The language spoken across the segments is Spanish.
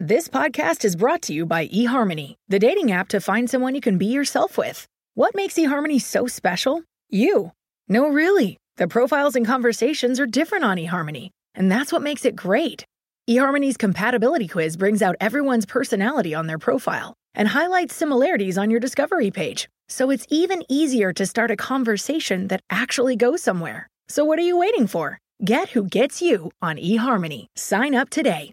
This podcast is brought to you by eHarmony, the dating app to find someone you can be yourself with. What makes eHarmony so special? You. No, really. The profiles and conversations are different on eHarmony, and that's what makes it great. eHarmony's compatibility quiz brings out everyone's personality on their profile and highlights similarities on your discovery page, so it's even easier to start a conversation that actually goes somewhere. So what are you waiting for? Get who gets you on eHarmony. Sign up today.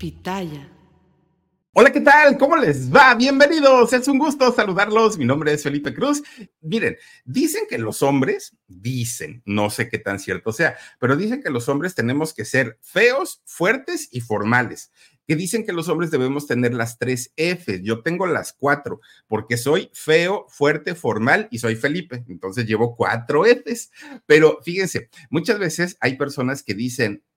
Pitaya. Hola, ¿qué tal? ¿Cómo les va? Bienvenidos. Es un gusto saludarlos. Mi nombre es Felipe Cruz. Miren, dicen que los hombres, dicen, no sé qué tan cierto sea, pero dicen que los hombres tenemos que ser feos, fuertes y formales. Que dicen que los hombres debemos tener las tres F. Yo tengo las cuatro, porque soy feo, fuerte, formal y soy Felipe. Entonces llevo cuatro Fs. Pero fíjense, muchas veces hay personas que dicen, "Mm,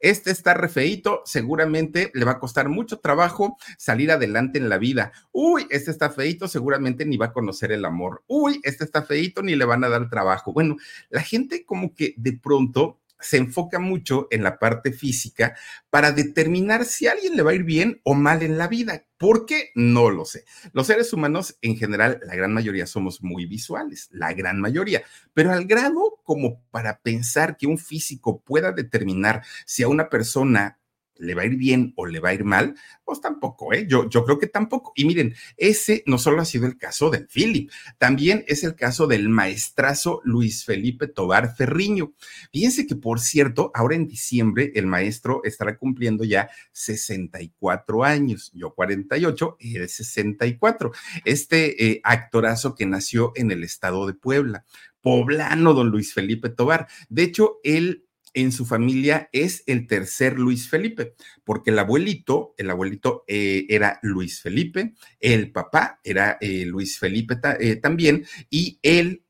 este está refeito, seguramente le va a costar mucho trabajo salir adelante en la vida. Uy, este está feito, seguramente ni va a conocer el amor. Uy, este está feito, ni le van a dar trabajo. Bueno, la gente como que de pronto se enfoca mucho en la parte física para determinar si a alguien le va a ir bien o mal en la vida. ¿Por qué? No lo sé. Los seres humanos en general, la gran mayoría somos muy visuales, la gran mayoría, pero al grado como para pensar que un físico pueda determinar si a una persona le va a ir bien o le va a ir mal, pues tampoco, ¿eh? Yo, yo creo que tampoco. Y miren, ese no solo ha sido el caso del Philip, también es el caso del maestrazo Luis Felipe Tobar Ferriño. Fíjense que, por cierto, ahora en diciembre el maestro estará cumpliendo ya 64 años, yo 48, él 64. Este eh, actorazo que nació en el estado de Puebla, poblano, don Luis Felipe Tobar. De hecho, él en su familia es el tercer Luis Felipe, porque el abuelito, el abuelito eh, era Luis Felipe, el papá era eh, Luis Felipe eh, también, y él,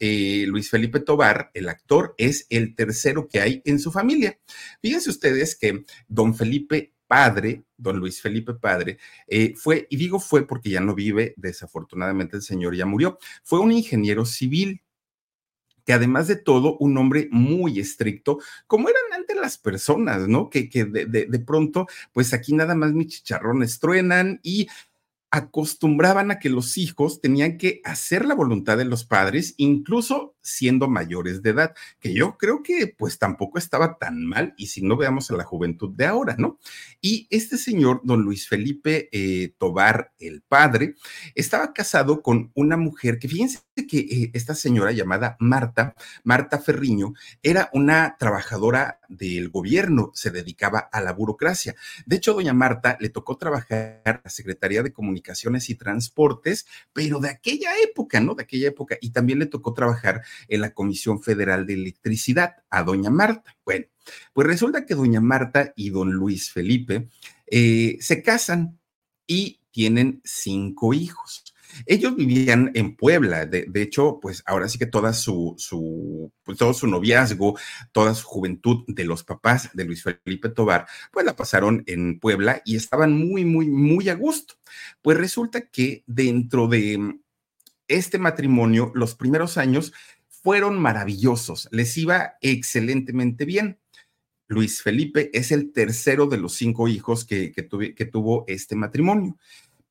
Luis Felipe Tobar, el actor, es el tercero que hay en su familia. Fíjense ustedes que don Felipe padre, don Luis Felipe padre, fue, y digo fue porque ya no vive, desafortunadamente el señor ya murió, fue un ingeniero civil que además de todo, un hombre muy estricto, como eran antes las personas, ¿no? Que, que de, de, de, pronto, pues aquí nada más mis chicharrones truenan y acostumbraban a que los hijos tenían que hacer la voluntad de los padres, incluso siendo mayores de edad, que yo creo que pues tampoco estaba tan mal, y si no veamos a la juventud de ahora, ¿no? Y este señor, don Luis Felipe eh, Tobar, el padre, estaba casado con una mujer que fíjense que eh, esta señora llamada Marta, Marta Ferriño, era una trabajadora del gobierno, se dedicaba a la burocracia. De hecho, doña Marta le tocó trabajar en la Secretaría de Comunicaciones y Transportes, pero de aquella época, ¿no? De aquella época. Y también le tocó trabajar en la Comisión Federal de Electricidad a doña Marta. Bueno, pues resulta que doña Marta y don Luis Felipe eh, se casan y tienen cinco hijos. Ellos vivían en Puebla, de, hecho, pues ahora sí que toda su, su pues todo su noviazgo, toda su juventud de los papás de Luis Felipe Tobar, pues la pasaron en Puebla y estaban muy, muy, muy a gusto. Pues resulta que dentro de este matrimonio, los primeros años fueron maravillosos, les iba excelentemente bien. Luis Felipe es el tercero de los cinco hijos que, tuve, que tuvo este matrimonio.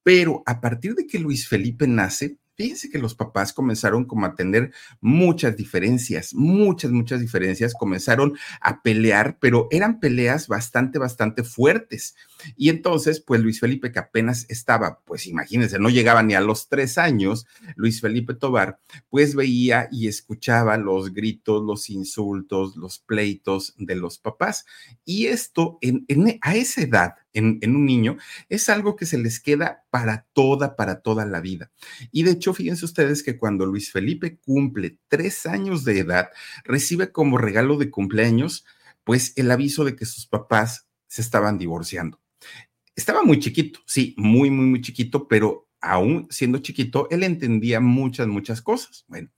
Pero a partir de que Luis Felipe nace, fíjense que los papás comenzaron como a tener muchas diferencias, muchas, muchas diferencias, comenzaron a pelear, pero eran peleas bastante, bastante fuertes. Y entonces, pues Luis Felipe, que apenas estaba, pues imagínense, no llegaba ni a los tres años, Luis Felipe Tobar, pues veía y escuchaba los gritos, los insultos, los pleitos de los papás. Y esto en, en, a esa edad, en, un niño, es algo que se les queda para toda, para toda la vida. Y de hecho, fíjense ustedes que cuando Luis Felipe cumple tres años de edad, recibe como regalo de cumpleaños pues el aviso de que sus papás se estaban divorciando. Estaba muy chiquito, sí, muy, muy, muy chiquito, pero aún siendo chiquito, él entendía muchas, muchas cosas. Bueno,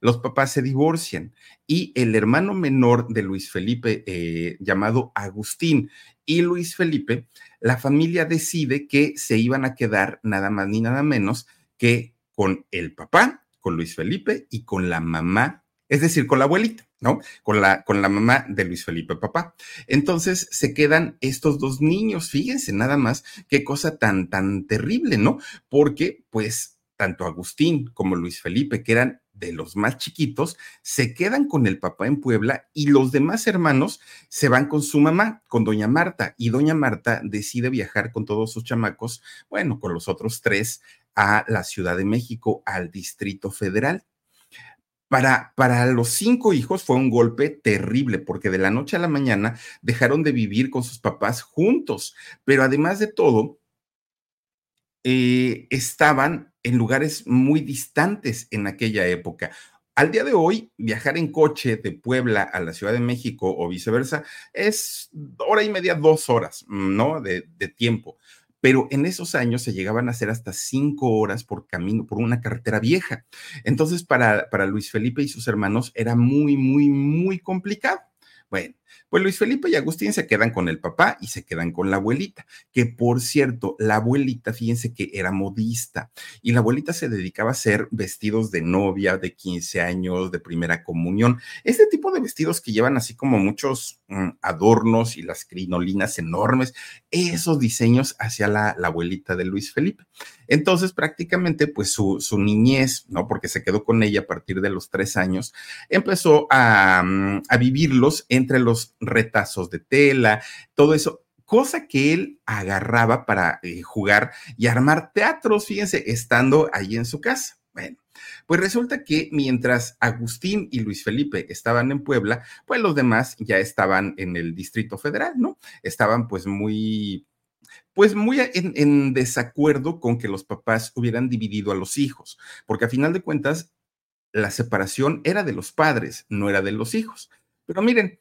los papás se divorcian y el hermano menor de Luis Felipe, eh, llamado Agustín, y Luis Felipe, la familia decide que se iban a quedar nada más ni nada menos que con el papá, con Luis Felipe y con la mamá, es decir, con la abuelita. ¿no? Con la, con la mamá de Luis Felipe, papá. Entonces se quedan estos dos niños, fíjense nada más qué cosa tan, tan terrible, ¿no? Porque pues tanto Agustín como Luis Felipe, que eran de los más chiquitos, se quedan con el papá en Puebla y los demás hermanos se van con su mamá, con doña Marta, y doña Marta decide viajar con todos sus chamacos, bueno, con los otros tres, a la Ciudad de México, al Distrito Federal. Para, para, los cinco hijos fue un golpe terrible porque de la noche a la mañana dejaron de vivir con sus papás juntos, pero además de todo, eh, estaban en lugares muy distantes en aquella época. Al día de hoy, viajar en coche de Puebla a la Ciudad de México o viceversa es hora y media, dos horas, ¿no? De, tiempo pero en esos años se llegaban a hacer hasta cinco horas por camino, por una carretera vieja. Entonces, para, para Luis Felipe y sus hermanos era muy, muy, muy complicado. Bueno, pues Luis Felipe y Agustín se quedan con el papá y se quedan con la abuelita, que por cierto, la abuelita, fíjense que era modista y la abuelita se dedicaba a hacer vestidos de novia, de 15 años, de primera comunión, este tipo de vestidos que llevan así como muchos mm, adornos y las crinolinas enormes, esos diseños hacia la, la, abuelita de Luis Felipe. Entonces, prácticamente, pues su, su, niñez, ¿no? Porque se quedó con ella a partir de los tres años, empezó a, mm, a vivirlos entre los retazos de tela, todo eso, cosa que él agarraba para eh, jugar y armar teatros, fíjense, estando ahí en su casa. Bueno, pues resulta que mientras Agustín y Luis Felipe estaban en Puebla, pues los demás ya estaban en el Distrito Federal, ¿no? Estaban pues muy pues muy en, en, desacuerdo con que los papás hubieran dividido a los hijos, porque a final de cuentas la separación era de los padres, no era de los hijos. Pero miren,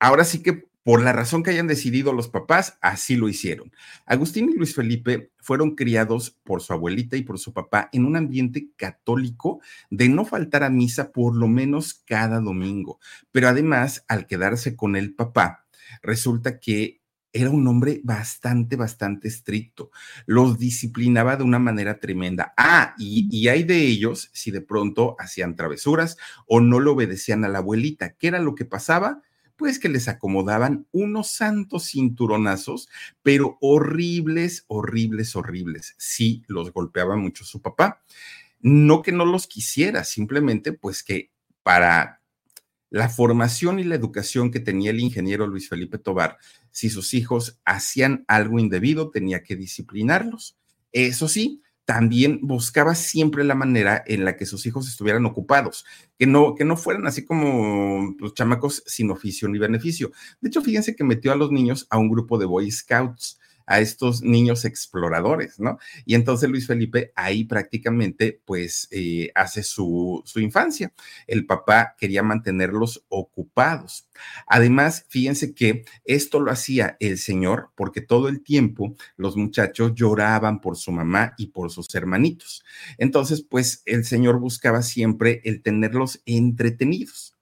ahora sí que por la razón que hayan decidido los papás, así lo hicieron. Agustín y Luis Felipe fueron criados por su abuelita y por su papá en un ambiente católico de no faltar a misa por lo menos cada domingo. Pero además, al quedarse con el papá, resulta que era un hombre bastante, bastante estricto. Los disciplinaba de una manera tremenda. Ah, y, y, hay de ellos si de pronto hacían travesuras o no le obedecían a la abuelita. ¿Qué era lo que pasaba? Pues que les acomodaban unos santos cinturonazos, pero horribles, horribles, horribles. Sí, los golpeaba mucho su papá. No que no los quisiera, simplemente pues que para la formación y la educación que tenía el ingeniero Luis Felipe Tobar, si sus hijos hacían algo indebido, tenía que disciplinarlos. Eso sí, también buscaba siempre la manera en la que sus hijos estuvieran ocupados, que no, que no fueran así como los chamacos sin oficio ni beneficio. De hecho, fíjense que metió a los niños a un grupo de Boy Scouts a estos niños exploradores, ¿no? Y entonces Luis Felipe ahí prácticamente pues eh, hace su, su infancia. El papá quería mantenerlos ocupados. Además, fíjense que esto lo hacía el señor porque todo el tiempo los muchachos lloraban por su mamá y por sus hermanitos. Entonces, pues el señor buscaba siempre el tenerlos entretenidos.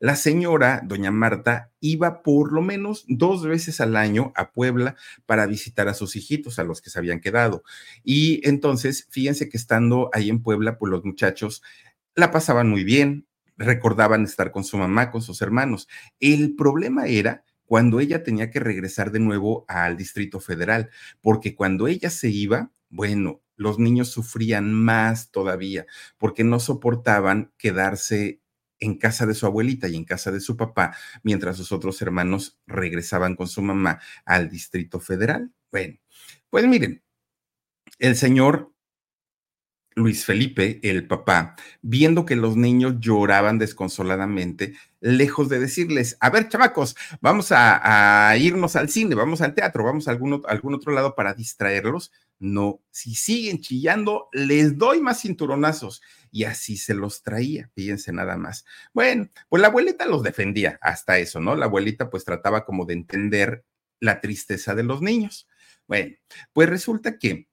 La señora, doña Marta, iba por lo menos dos veces al año a Puebla para visitar a sus hijitos, a los que se habían quedado. Y entonces, fíjense que estando ahí en Puebla, pues los muchachos la pasaban muy bien, recordaban estar con su mamá, con sus hermanos. El problema era cuando ella tenía que regresar de nuevo al Distrito Federal, porque cuando ella se iba, bueno, los niños sufrían más todavía, porque no soportaban quedarse en casa de su abuelita y en casa de su papá, mientras sus otros hermanos regresaban con su mamá al Distrito Federal. Bueno, pues miren, el señor Luis Felipe, el papá, viendo que los niños lloraban desconsoladamente, lejos de decirles, a ver, chamacos, vamos a, irnos al cine, vamos al teatro, vamos a algún, algún otro lado para distraerlos. No, si siguen chillando, les doy más cinturonazos. Y así se los traía, fíjense nada más. Bueno, pues la abuelita los defendía hasta eso, ¿no? La abuelita pues trataba como de entender la tristeza de los niños. Bueno, pues resulta que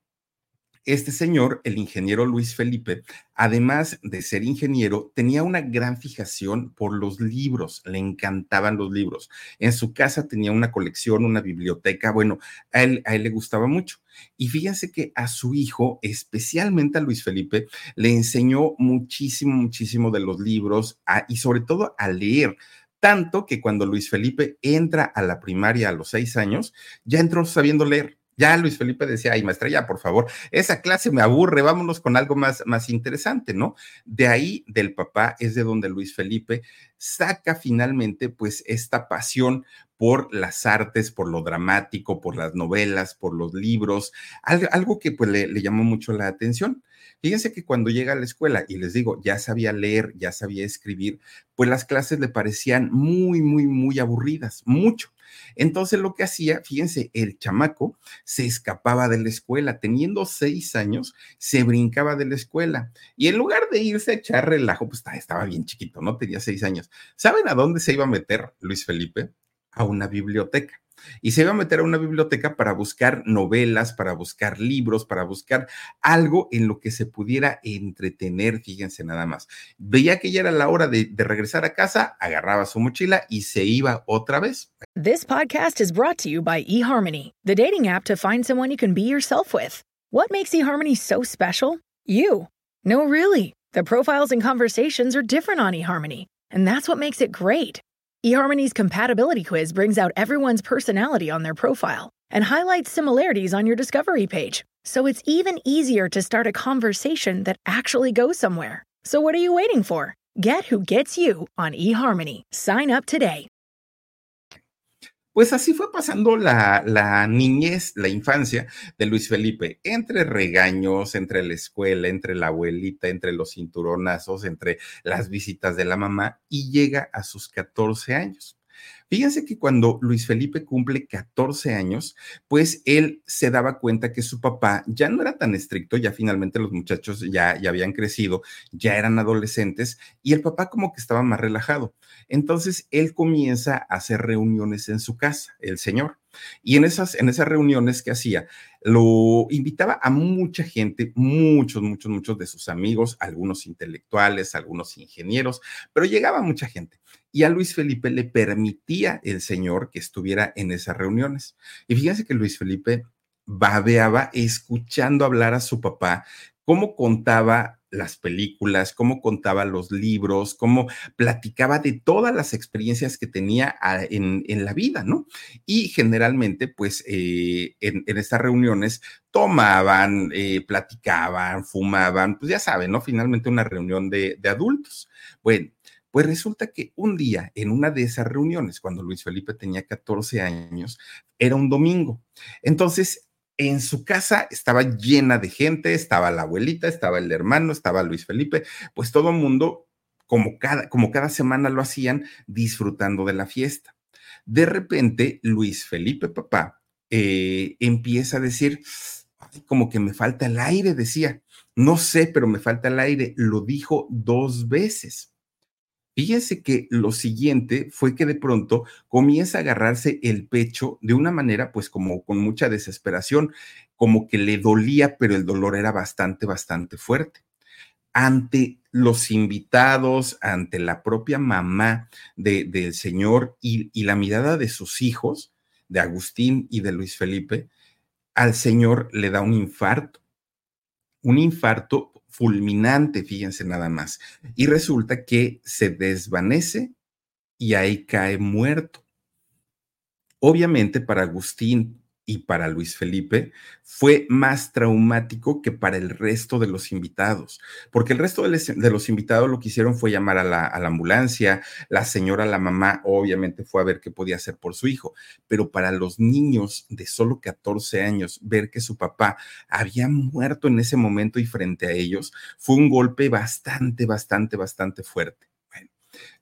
este señor, el ingeniero Luis Felipe, además de ser ingeniero, tenía una gran fijación por los libros, le encantaban los libros. En su casa tenía una colección, una biblioteca, bueno, a él, le gustaba mucho. Y fíjense que a su hijo, especialmente a Luis Felipe, le enseñó muchísimo, muchísimo de los libros y sobre todo a leer tanto que cuando Luis Felipe entra a la primaria a los seis años, ya entró sabiendo leer. Ya Luis Felipe decía, ay, maestra, ya, por favor, esa clase me aburre, vámonos con algo más, más interesante, ¿no? De ahí, del papá, es de donde Luis Felipe saca finalmente, pues, esta pasión por las artes, por lo dramático, por las novelas, por los libros, algo, que pues le, le llamó mucho la atención. Fíjense que cuando llega a la escuela, y les digo, ya sabía leer, ya sabía escribir, pues las clases le parecían muy, muy, muy aburridas, mucho. Entonces lo que hacía, fíjense, el chamaco se escapaba de la escuela, teniendo seis años, se brincaba de la escuela y en lugar de irse a echar relajo, pues estaba bien chiquito, ¿no? Tenía seis años. ¿Saben a dónde se iba a meter Luis Felipe? A una biblioteca y se iba a meter a una biblioteca para buscar novelas, para buscar libros, para buscar algo en lo que se pudiera entretener, fíjense nada más. Veía que ya era la hora de, de regresar a casa, agarraba su mochila y se iba otra vez. This podcast is brought to you by eHarmony, the dating app to find someone you can be yourself with. What makes eHarmony so special? You. No, really. The profiles and conversations are different on eHarmony, and that's what makes it great. eHarmony's compatibility quiz brings out everyone's personality on their profile and highlights similarities on your discovery page. So it's even easier to start a conversation that actually goes somewhere. So what are you waiting for? Get who gets you on eHarmony. Sign up today. Pues así fue pasando la, la, niñez, la infancia de Luis Felipe, entre regaños, entre la escuela, entre la abuelita, entre los cinturonazos, entre las visitas de la mamá, y llega a sus 14 años. Fíjense que cuando Luis Felipe cumple 14 años, pues él se daba cuenta que su papá ya no era tan estricto, ya finalmente los muchachos ya, ya habían crecido, ya eran adolescentes y el papá como que estaba más relajado. Entonces él comienza a hacer reuniones en su casa, el señor. Y en esas, en esas reuniones que hacía, lo invitaba a mucha gente, muchos, muchos, muchos de sus amigos, algunos intelectuales, algunos ingenieros, pero llegaba mucha gente y a Luis Felipe le permitía el Señor que estuviera en esas reuniones. Y fíjense que Luis Felipe babeaba escuchando hablar a su papá, cómo contaba las películas, cómo contaba los libros, cómo platicaba de todas las experiencias que tenía ah, en, la vida, ¿no? Y generalmente, pues, eh, en, estas reuniones tomaban, eh, platicaban, fumaban, pues ya saben, ¿no? Finalmente una reunión de, de adultos. Bueno, pues resulta que un día, en una de esas reuniones, cuando Luis Felipe tenía 14 años, era un domingo. Entonces, en su casa estaba llena de gente, estaba la abuelita, estaba el hermano, estaba Luis Felipe, pues todo el mundo, como cada, como cada semana lo hacían, disfrutando de la fiesta. De repente, Luis Felipe, papá, eh, empieza a decir, como que me falta el aire, decía. No sé, pero me falta el aire. Lo dijo dos veces. Fíjense que lo siguiente fue que de pronto comienza a agarrarse el pecho de una manera, pues como con mucha desesperación, como que le dolía, pero el dolor era bastante, bastante fuerte. Ante los invitados, ante la propia mamá del señor y, y la mirada de sus hijos, de Agustín y de Luis Felipe, al señor le da un infarto. Un infarto fulminante, fíjense nada más. Y resulta que se desvanece y ahí cae muerto. Obviamente para Agustín y para Luis Felipe fue más traumático que para el resto de los invitados, porque el resto de los invitados lo que hicieron fue llamar a la, ambulancia, la señora, la mamá, obviamente fue a ver qué podía hacer por su hijo, pero para los niños de solo 14 años, ver que su papá había muerto en ese momento y frente a ellos fue un golpe bastante, bastante, bastante fuerte.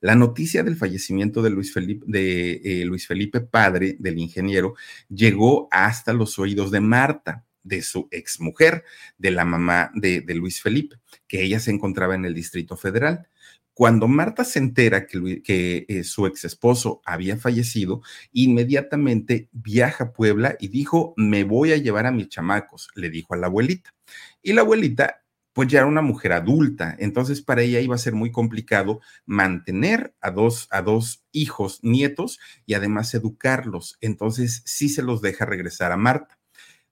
La noticia del fallecimiento de Luis Felipe, de, eh, Luis Felipe, padre del ingeniero, llegó hasta los oídos de Marta, de su exmujer, de la mamá de, Luis Felipe, que ella se encontraba en el Distrito Federal. Cuando Marta se entera que, eh, su ex esposo había fallecido, inmediatamente viaja a Puebla y dijo, me voy a llevar a mis chamacos, le dijo a la abuelita. Y la abuelita pues ya era una mujer adulta, entonces para ella iba a ser muy complicado mantener a dos, a dos hijos, nietos y además educarlos. Entonces sí se los deja regresar a Marta.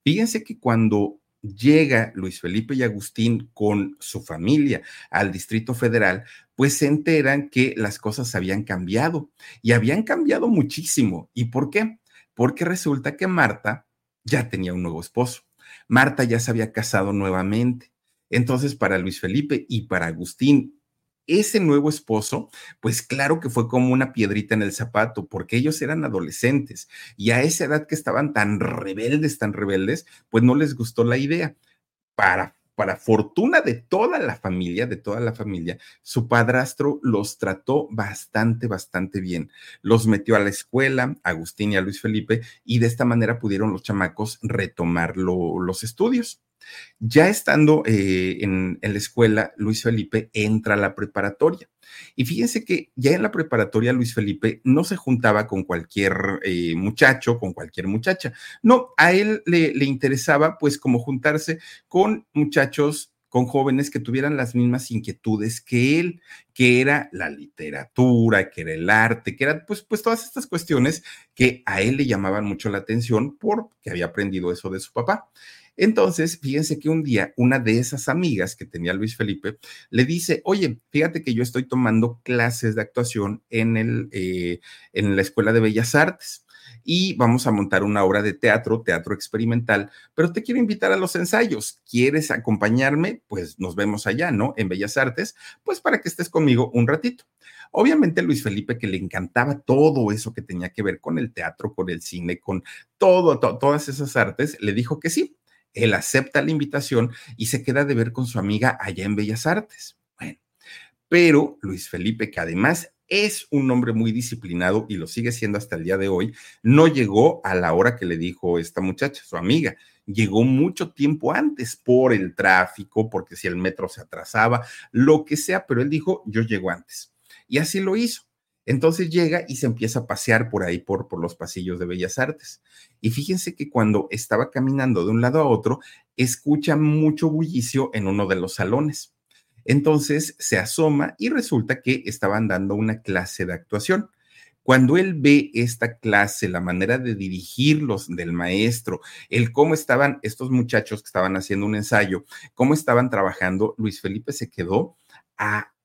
Fíjense que cuando llega Luis Felipe y Agustín con su familia al Distrito Federal, pues se enteran que las cosas habían cambiado y habían cambiado muchísimo. ¿Y por qué? Porque resulta que Marta ya tenía un nuevo esposo. Marta ya se había casado nuevamente. Entonces, para Luis Felipe y para Agustín, ese nuevo esposo, pues claro que fue como una piedrita en el zapato, porque ellos eran adolescentes y a esa edad que estaban tan rebeldes, tan rebeldes, pues no les gustó la idea. Para, para fortuna de toda la familia, de toda la familia, su padrastro los trató bastante, bastante bien. Los metió a la escuela, Agustín y a Luis Felipe, y de esta manera pudieron los chamacos retomar los estudios. Ya estando eh, en, la escuela, Luis Felipe entra a la preparatoria. Y fíjense que ya en la preparatoria Luis Felipe no se juntaba con cualquier eh, muchacho, con cualquier muchacha. No, a él le, interesaba pues como juntarse con muchachos con jóvenes que tuvieran las mismas inquietudes que él, que era la literatura, que era el arte, que eran pues, pues todas estas cuestiones que a él le llamaban mucho la atención porque había aprendido eso de su papá. Entonces, fíjense que un día una de esas amigas que tenía Luis Felipe le dice, oye, fíjate que yo estoy tomando clases de actuación en, el, eh, en la Escuela de Bellas Artes y vamos a montar una obra de teatro, teatro experimental, pero te quiero invitar a los ensayos. ¿Quieres acompañarme? Pues nos vemos allá, ¿no? En Bellas Artes, pues para que estés conmigo un ratito. Obviamente Luis Felipe, que le encantaba todo eso que tenía que ver con el teatro, con el cine, con todo, todas esas artes, le dijo que sí. Él acepta la invitación y se queda de ver con su amiga allá en Bellas Artes. Bueno, pero Luis Felipe, que además es un hombre muy disciplinado y lo sigue siendo hasta el día de hoy, no llegó a la hora que le dijo esta muchacha, su amiga. Llegó mucho tiempo antes por el tráfico, porque si el metro se atrasaba, lo que sea, pero él dijo, yo llego antes. Y así lo hizo. Entonces llega y se empieza a pasear por ahí, por, por los pasillos de Bellas Artes. Y fíjense que cuando estaba caminando de un lado a otro, escucha mucho bullicio en uno de los salones. Entonces se asoma y resulta que estaban dando una clase de actuación. Cuando él ve esta clase, la manera de dirigirlos del maestro, el cómo estaban estos muchachos que estaban haciendo un ensayo, cómo estaban trabajando, Luis Felipe se quedó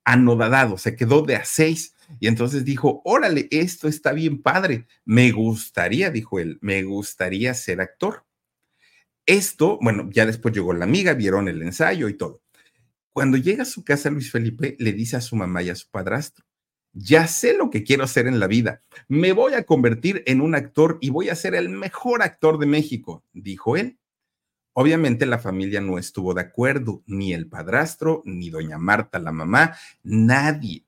anodadado, se quedó de a seis y entonces dijo, órale, esto está bien padre, me gustaría, dijo él, me gustaría ser actor. Esto, bueno, ya después llegó la amiga, vieron el ensayo y todo. Cuando llega a su casa, Luis Felipe le dice a su mamá y a su padrastro, ya sé lo que quiero hacer en la vida, me voy a convertir en un actor y voy a ser el mejor actor de México, dijo él. Obviamente la familia no estuvo de acuerdo, ni el padrastro, ni doña Marta, la mamá, nadie.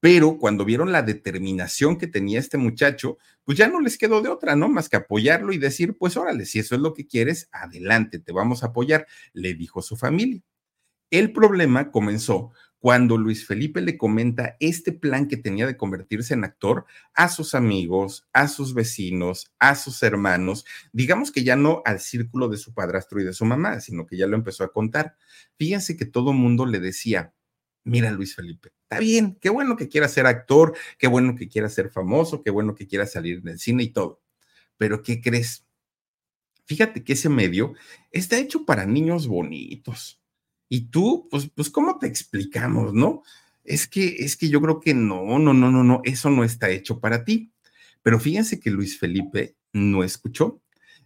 Pero cuando vieron la determinación que tenía este muchacho, pues ya no les quedó de otra, ¿no? Más que apoyarlo y decir, pues órale, si eso es lo que quieres, adelante, te vamos a apoyar, le dijo su familia. El problema comenzó cuando Luis Felipe le comenta este plan que tenía de convertirse en actor a sus amigos, a sus vecinos, a sus hermanos, digamos que ya no al círculo de su padrastro y de su mamá, sino que ya lo empezó a contar. Fíjense que todo mundo le decía, mira Luis Felipe, está bien, qué bueno que quiera ser actor, qué bueno que quiera ser famoso, qué bueno que quiera salir en el cine y todo. Pero ¿qué crees? Fíjate que ese medio está hecho para niños bonitos. Y tú, pues, pues, ¿cómo te explicamos, no? Es que, es que yo creo que no, no, no, no, no, eso no está hecho para ti. Pero fíjense que Luis Felipe no escuchó.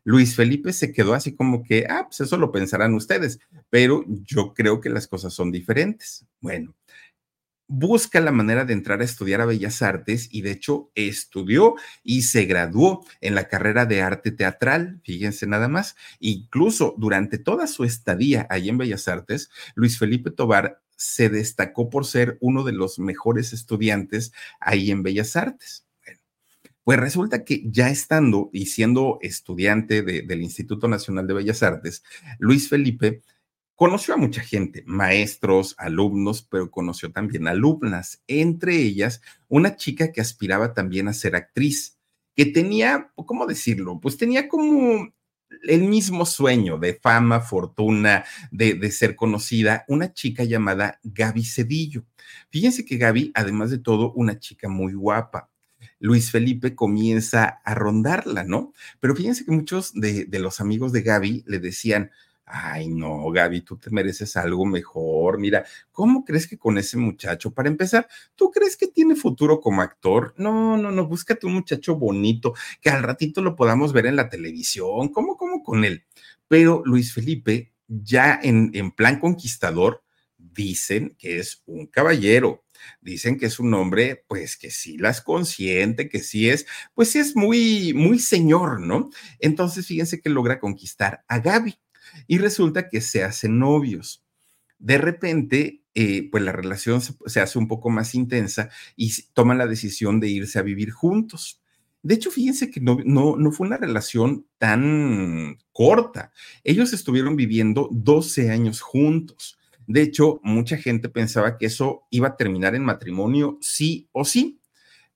Luis Felipe se quedó así como que, ah, pues eso lo pensarán ustedes, pero yo creo que las cosas son diferentes. Bueno, busca la manera de entrar a estudiar a Bellas Artes y de hecho estudió y se graduó en la carrera de arte teatral, fíjense nada más. Incluso durante toda su estadía allí en Bellas Artes, Luis Felipe Tobar se destacó por ser uno de los mejores estudiantes ahí en Bellas Artes. Pues resulta que ya estando y siendo estudiante del Instituto Nacional de Bellas Artes, Luis Felipe conoció a mucha gente, maestros, alumnos, pero conoció también alumnas, entre ellas una chica que aspiraba también a ser actriz, que tenía, ¿cómo decirlo? Pues tenía como el mismo sueño de fama, fortuna, de, de, ser conocida, una chica llamada Gaby Cedillo. Fíjense que Gaby, además de todo, una chica muy guapa. Luis Felipe comienza a rondarla, ¿no? Pero fíjense que muchos de, los amigos de Gaby le decían, Ay, no, Gaby, tú te mereces algo mejor. Mira, ¿cómo crees que con ese muchacho, para empezar, tú crees que tiene futuro como actor? No, no, no, búscate un muchacho bonito, que al ratito lo podamos ver en la televisión. ¿Cómo, cómo con él? Pero Luis Felipe, ya en, en plan conquistador, dicen que es un caballero, dicen que es un hombre, pues que sí las consiente, que sí es, pues sí es muy, muy señor, ¿no? Entonces, fíjense que logra conquistar a Gaby y resulta que se hacen novios. De repente, eh, pues la relación se, hace un poco más intensa y toman la decisión de irse a vivir juntos. De hecho, fíjense que no, no, no, fue una relación tan corta. Ellos estuvieron viviendo 12 años juntos. De hecho, mucha gente pensaba que eso iba a terminar en matrimonio sí o sí,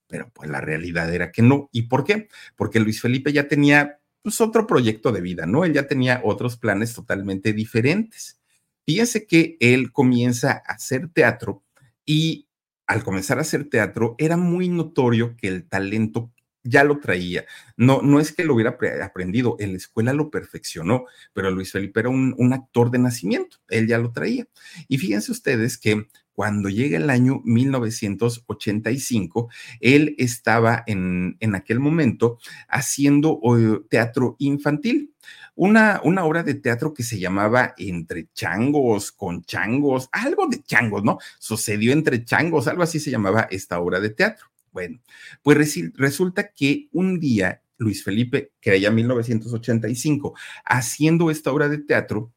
pero pues la realidad era que no. ¿Y por qué? Porque Luis Felipe ya tenía pues otro proyecto de vida, ¿no? Él ya tenía otros planes totalmente diferentes. Fíjense que él comienza a hacer teatro y al comenzar a hacer teatro era muy notorio que el talento ya lo traía. No, no es que lo hubiera aprendido, en la escuela lo perfeccionó, pero Luis Felipe era un, un, actor de nacimiento, él ya lo traía. Y fíjense ustedes que cuando llega el año 1985, él estaba en, en aquel momento haciendo teatro infantil. Una, una, obra de teatro que se llamaba Entre Changos, con Changos, algo de Changos, ¿no? Sucedió entre Changos, algo así se llamaba esta obra de teatro. Bueno, pues resulta que un día Luis Felipe, que era ya 1985, haciendo esta obra de teatro,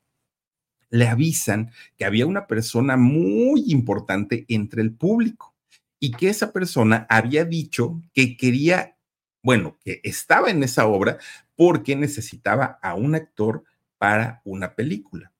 le avisan que había una persona muy importante entre el público y que esa persona había dicho que quería, bueno, que estaba en esa obra porque necesitaba a un actor para una película.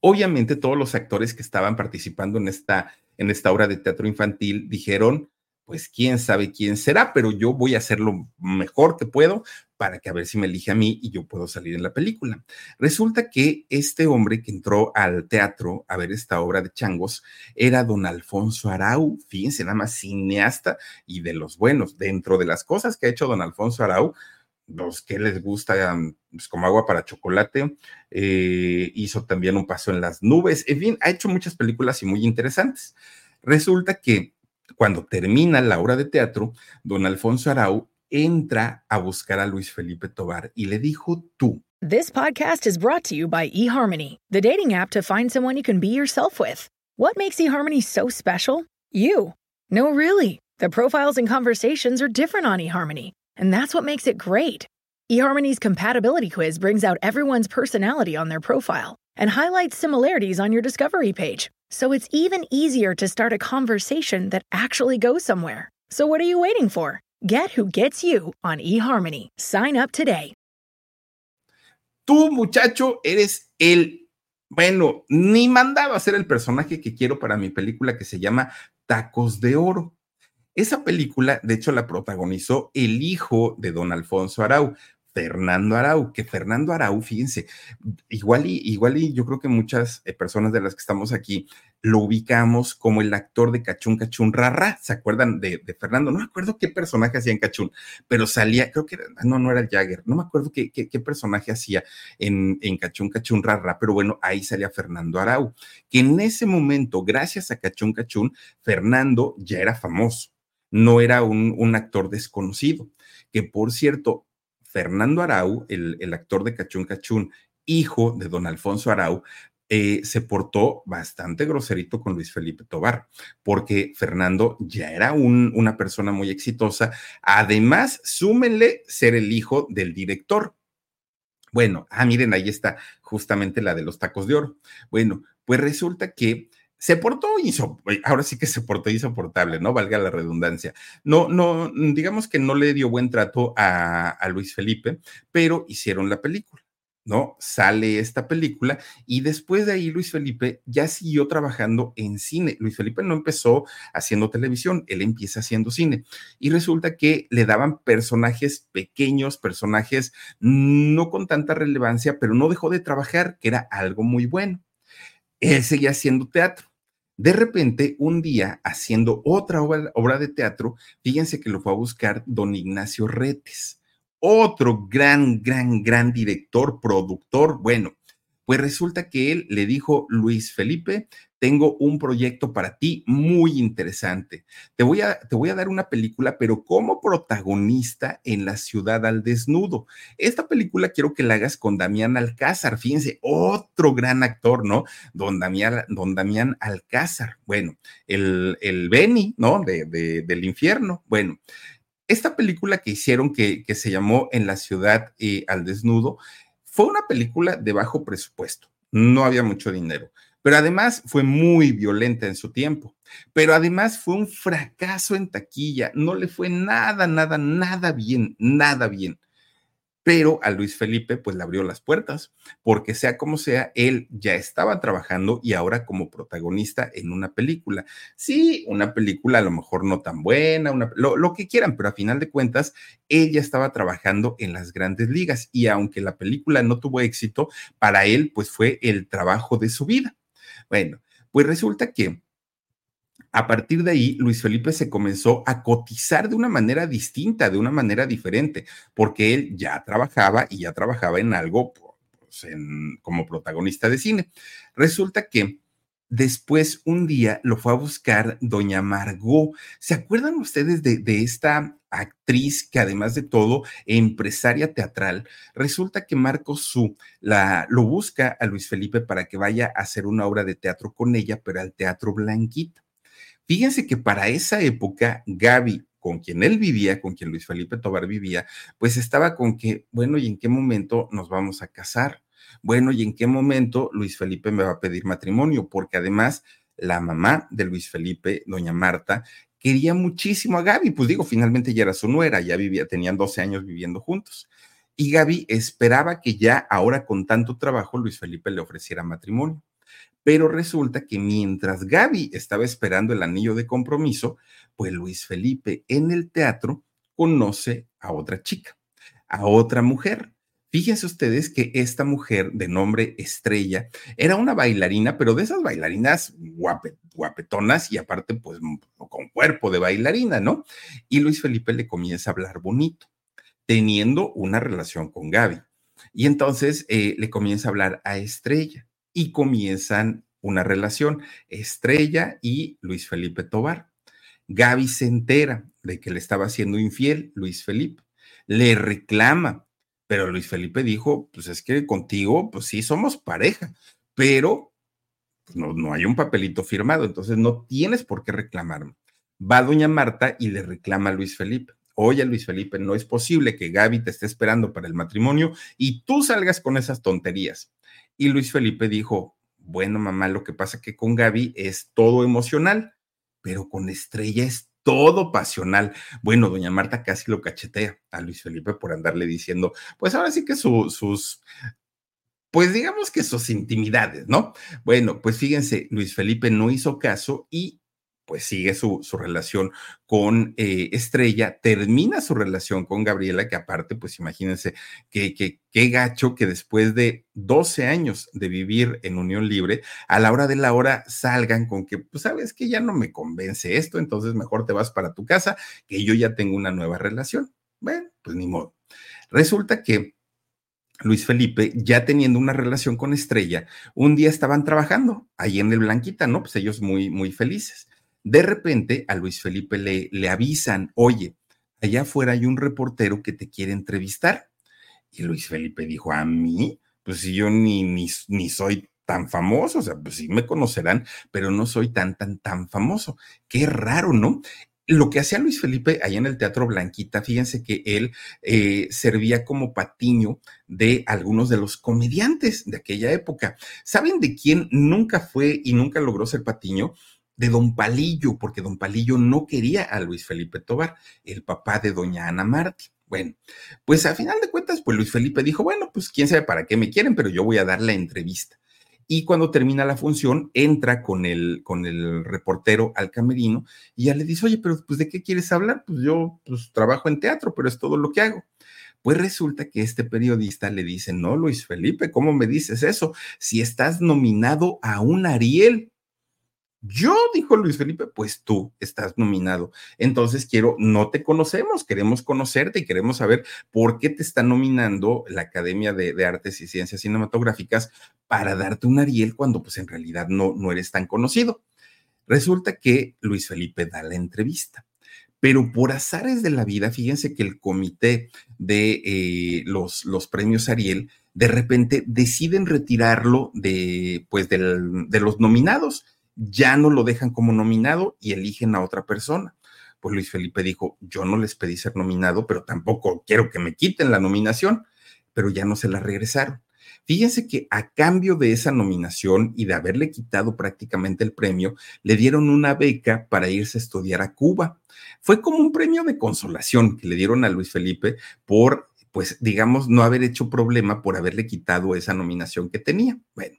Obviamente todos los actores que estaban participando en esta, en esta obra de teatro infantil dijeron, pues quién sabe quién será, pero yo voy a hacer lo mejor que puedo para que a ver si me elige a mí y yo puedo salir en la película. Resulta que este hombre que entró al teatro a ver esta obra de Changos era don Alfonso Arau, fíjense, nada más cineasta y de los buenos. Dentro de las cosas que ha hecho don Alfonso Arau, los que les gusta pues, como agua para chocolate, eh, hizo también un paso en las nubes, en fin, ha hecho muchas películas y muy interesantes. Resulta que cuando termina la obra de teatro, don Alfonso Arau entra a buscar a Luis Felipe Tobar y le dijo tú. This podcast is brought to you by eHarmony, the dating app to find someone you can be yourself with. What makes eHarmony so special? You. No, really. The profiles and conversations are different on eHarmony, and that's what makes it great. eHarmony's compatibility quiz brings out everyone's personality on their profile and highlights similarities on your discovery page so it's even easier to start a conversation that actually goes somewhere. So what are you waiting for? Get who gets you on eHarmony. Sign up today. Tú, muchacho, eres el, bueno, ni mandaba ser el personaje que quiero para mi película que se llama Tacos de Oro. Esa película, de hecho, la protagonizó el hijo de don Alfonso Arau, Fernando Arau, que Fernando Arau, fíjense, igual y, igual y yo creo que muchas eh, personas de las que estamos aquí lo ubicamos como el actor de Cachún Cachún Rara, ¿se acuerdan de, Fernando? No me acuerdo qué personaje hacía en Cachún, pero salía, creo que era, no, no era el Jagger, no me acuerdo qué, qué, personaje hacía en, en Cachún Cachún Rara, pero bueno, ahí salía Fernando Arau, que en ese momento, gracias a Cachún Cachún, Fernando ya era famoso, no era un, un actor desconocido, que por cierto, Fernando Arau, el, el actor de Cachún Cachún, hijo de don Alfonso Arau, eh, se portó bastante groserito con Luis Felipe Tobar, porque Fernando ya era un, una persona muy exitosa. Además, súmenle ser el hijo del director. Bueno, ah, miren, ahí está justamente la de los tacos de oro. Bueno, pues resulta que se portó, ahora sí que se portó insoportable, ¿no? Valga la redundancia. No, no, digamos que no le dio buen trato a, a Luis Felipe, pero hicieron la película. ¿no? Sale esta película y después de ahí Luis Felipe ya siguió trabajando en cine. Luis Felipe no empezó haciendo televisión, él empieza haciendo cine y resulta que le daban personajes pequeños, personajes no con tanta relevancia, pero no dejó de trabajar, que era algo muy bueno. Él seguía haciendo teatro. De repente, un día, haciendo otra obra, de teatro, fíjense que lo fue a buscar don Ignacio Retes otro gran, gran, gran director, productor. Bueno, pues resulta que él le dijo, Luis Felipe, tengo un proyecto para ti muy interesante. Te voy a, te voy a dar una película, pero como protagonista en la ciudad al desnudo. Esta película quiero que la hagas con Damián Alcázar. Fíjense, otro gran actor, ¿no? Don Damián, don Alcázar. Bueno, el, el Benny, ¿no? De, de, del infierno. Bueno, esta película que hicieron, que, se llamó En la ciudad y al desnudo, fue una película de bajo presupuesto. No había mucho dinero, pero además fue muy violenta en su tiempo. Pero además fue un fracaso en taquilla. No le fue nada, nada, nada bien, nada bien pero a Luis Felipe pues le abrió las puertas, porque sea como sea, él ya estaba trabajando y ahora como protagonista en una película. Sí, una película a lo mejor no tan buena, lo, que quieran, pero a final de cuentas, él ya estaba trabajando en las grandes ligas y aunque la película no tuvo éxito, para él pues fue el trabajo de su vida. Bueno, pues resulta que a partir de ahí, Luis Felipe se comenzó a cotizar de una manera distinta, de una manera diferente, porque él ya trabajaba y ya trabajaba en algo pues, como protagonista de cine. Resulta que después un día lo fue a buscar doña Margot. ¿Se acuerdan ustedes de, esta actriz que además de todo, empresaria teatral? Resulta que Marco Su la, lo busca a Luis Felipe para que vaya a hacer una obra de teatro con ella, pero al Teatro Blanquita. Fíjense que para esa época, Gaby, con quien él vivía, con quien Luis Felipe Tobar vivía, pues estaba con que, bueno, ¿y en qué momento nos vamos a casar? Bueno, ¿y en qué momento Luis Felipe me va a pedir matrimonio? Porque además la mamá de Luis Felipe, doña Marta, quería muchísimo a Gaby, pues digo, finalmente ya era su nuera, ya vivía, tenían 12 años viviendo juntos. Y Gaby esperaba que ya ahora con tanto trabajo Luis Felipe le ofreciera matrimonio. Pero resulta que mientras Gaby estaba esperando el anillo de compromiso, pues Luis Felipe en el teatro conoce a otra chica, a otra mujer. Fíjense ustedes que esta mujer de nombre Estrella era una bailarina, pero de esas bailarinas guapetonas y aparte pues con cuerpo de bailarina, ¿no? Y Luis Felipe le comienza a hablar bonito, teniendo una relación con Gaby. Y entonces eh, le comienza a hablar a Estrella y comienzan una relación, Estrella y Luis Felipe Tobar. Gaby se entera de que le estaba haciendo infiel Luis Felipe, le reclama, pero Luis Felipe dijo, pues es que contigo, pues sí, somos pareja, pero pues, no, no hay un papelito firmado, entonces no tienes por qué reclamarme. Va doña Marta y le reclama a Luis Felipe. Oye, Luis Felipe, no es posible que Gaby te esté esperando para el matrimonio y tú salgas con esas tonterías. Y Luis Felipe dijo, bueno, mamá, lo que pasa que con Gaby es todo emocional, pero con Estrella es todo pasional. Bueno, doña Marta casi lo cachetea a Luis Felipe por andarle diciendo, pues ahora sí que sus, pues digamos que sus intimidades, ¿no? Bueno, pues fíjense, Luis Felipe no hizo caso y pues sigue su, su relación con eh, Estrella, termina su relación con Gabriela, que aparte, pues imagínense qué que, qué gacho que después de 12 años de vivir en unión libre, a la hora de la hora salgan con que, pues sabes que ya no me convence esto, entonces mejor te vas para tu casa, que yo ya tengo una nueva relación. Bueno, pues ni modo. Resulta que Luis Felipe, ya teniendo una relación con Estrella, un día estaban trabajando ahí en el Blanquita, ¿no? Pues ellos muy, muy felices. De repente a Luis Felipe le, le avisan, oye, allá afuera hay un reportero que te quiere entrevistar. Y Luis Felipe dijo, ¿a mí? Pues si yo ni, ni, ni soy tan famoso, o sea, pues sí me conocerán, pero no soy tan, tan, tan famoso. Qué raro, ¿no? Lo que hacía Luis Felipe ahí en el Teatro Blanquita, fíjense que él eh, servía como patiño de algunos de los comediantes de aquella época. ¿Saben de quién nunca fue y nunca logró ser patiño? De don Palillo, porque don Palillo no quería a Luis Felipe Tobar, el papá de doña Ana Martí. Bueno, pues a final de cuentas, pues Luis Felipe dijo, bueno, pues quién sabe para qué me quieren, pero yo voy a dar la entrevista y cuando termina la función entra con el, con el reportero al camerino y ya le dice, oye, pero pues de qué quieres hablar? Pues yo pues trabajo en teatro, pero es todo lo que hago. Pues resulta que este periodista le dice, no, Luis Felipe, ¿cómo me dices eso? Si estás nominado a un Ariel. Yo, dijo Luis Felipe, pues tú estás nominado. Entonces quiero, no te conocemos, queremos conocerte y queremos saber por qué te está nominando la Academia de, Artes y Ciencias Cinematográficas para darte un Ariel cuando pues en realidad no, no eres tan conocido. Resulta que Luis Felipe da la entrevista pero por azares de la vida, fíjense que el comité de eh, los, los, premios Ariel de repente deciden retirarlo de, pues, de los nominados ya no lo dejan como nominado y eligen a otra persona. Pues Luis Felipe dijo, yo no les pedí ser nominado, pero tampoco quiero que me quiten la nominación, pero ya no se la regresaron. Fíjense que a cambio de esa nominación y de haberle quitado prácticamente el premio, le dieron una beca para irse a estudiar a Cuba. Fue como un premio de consolación que le dieron a Luis Felipe por pues digamos, no haber hecho problema por haberle quitado esa nominación que tenía. Bueno,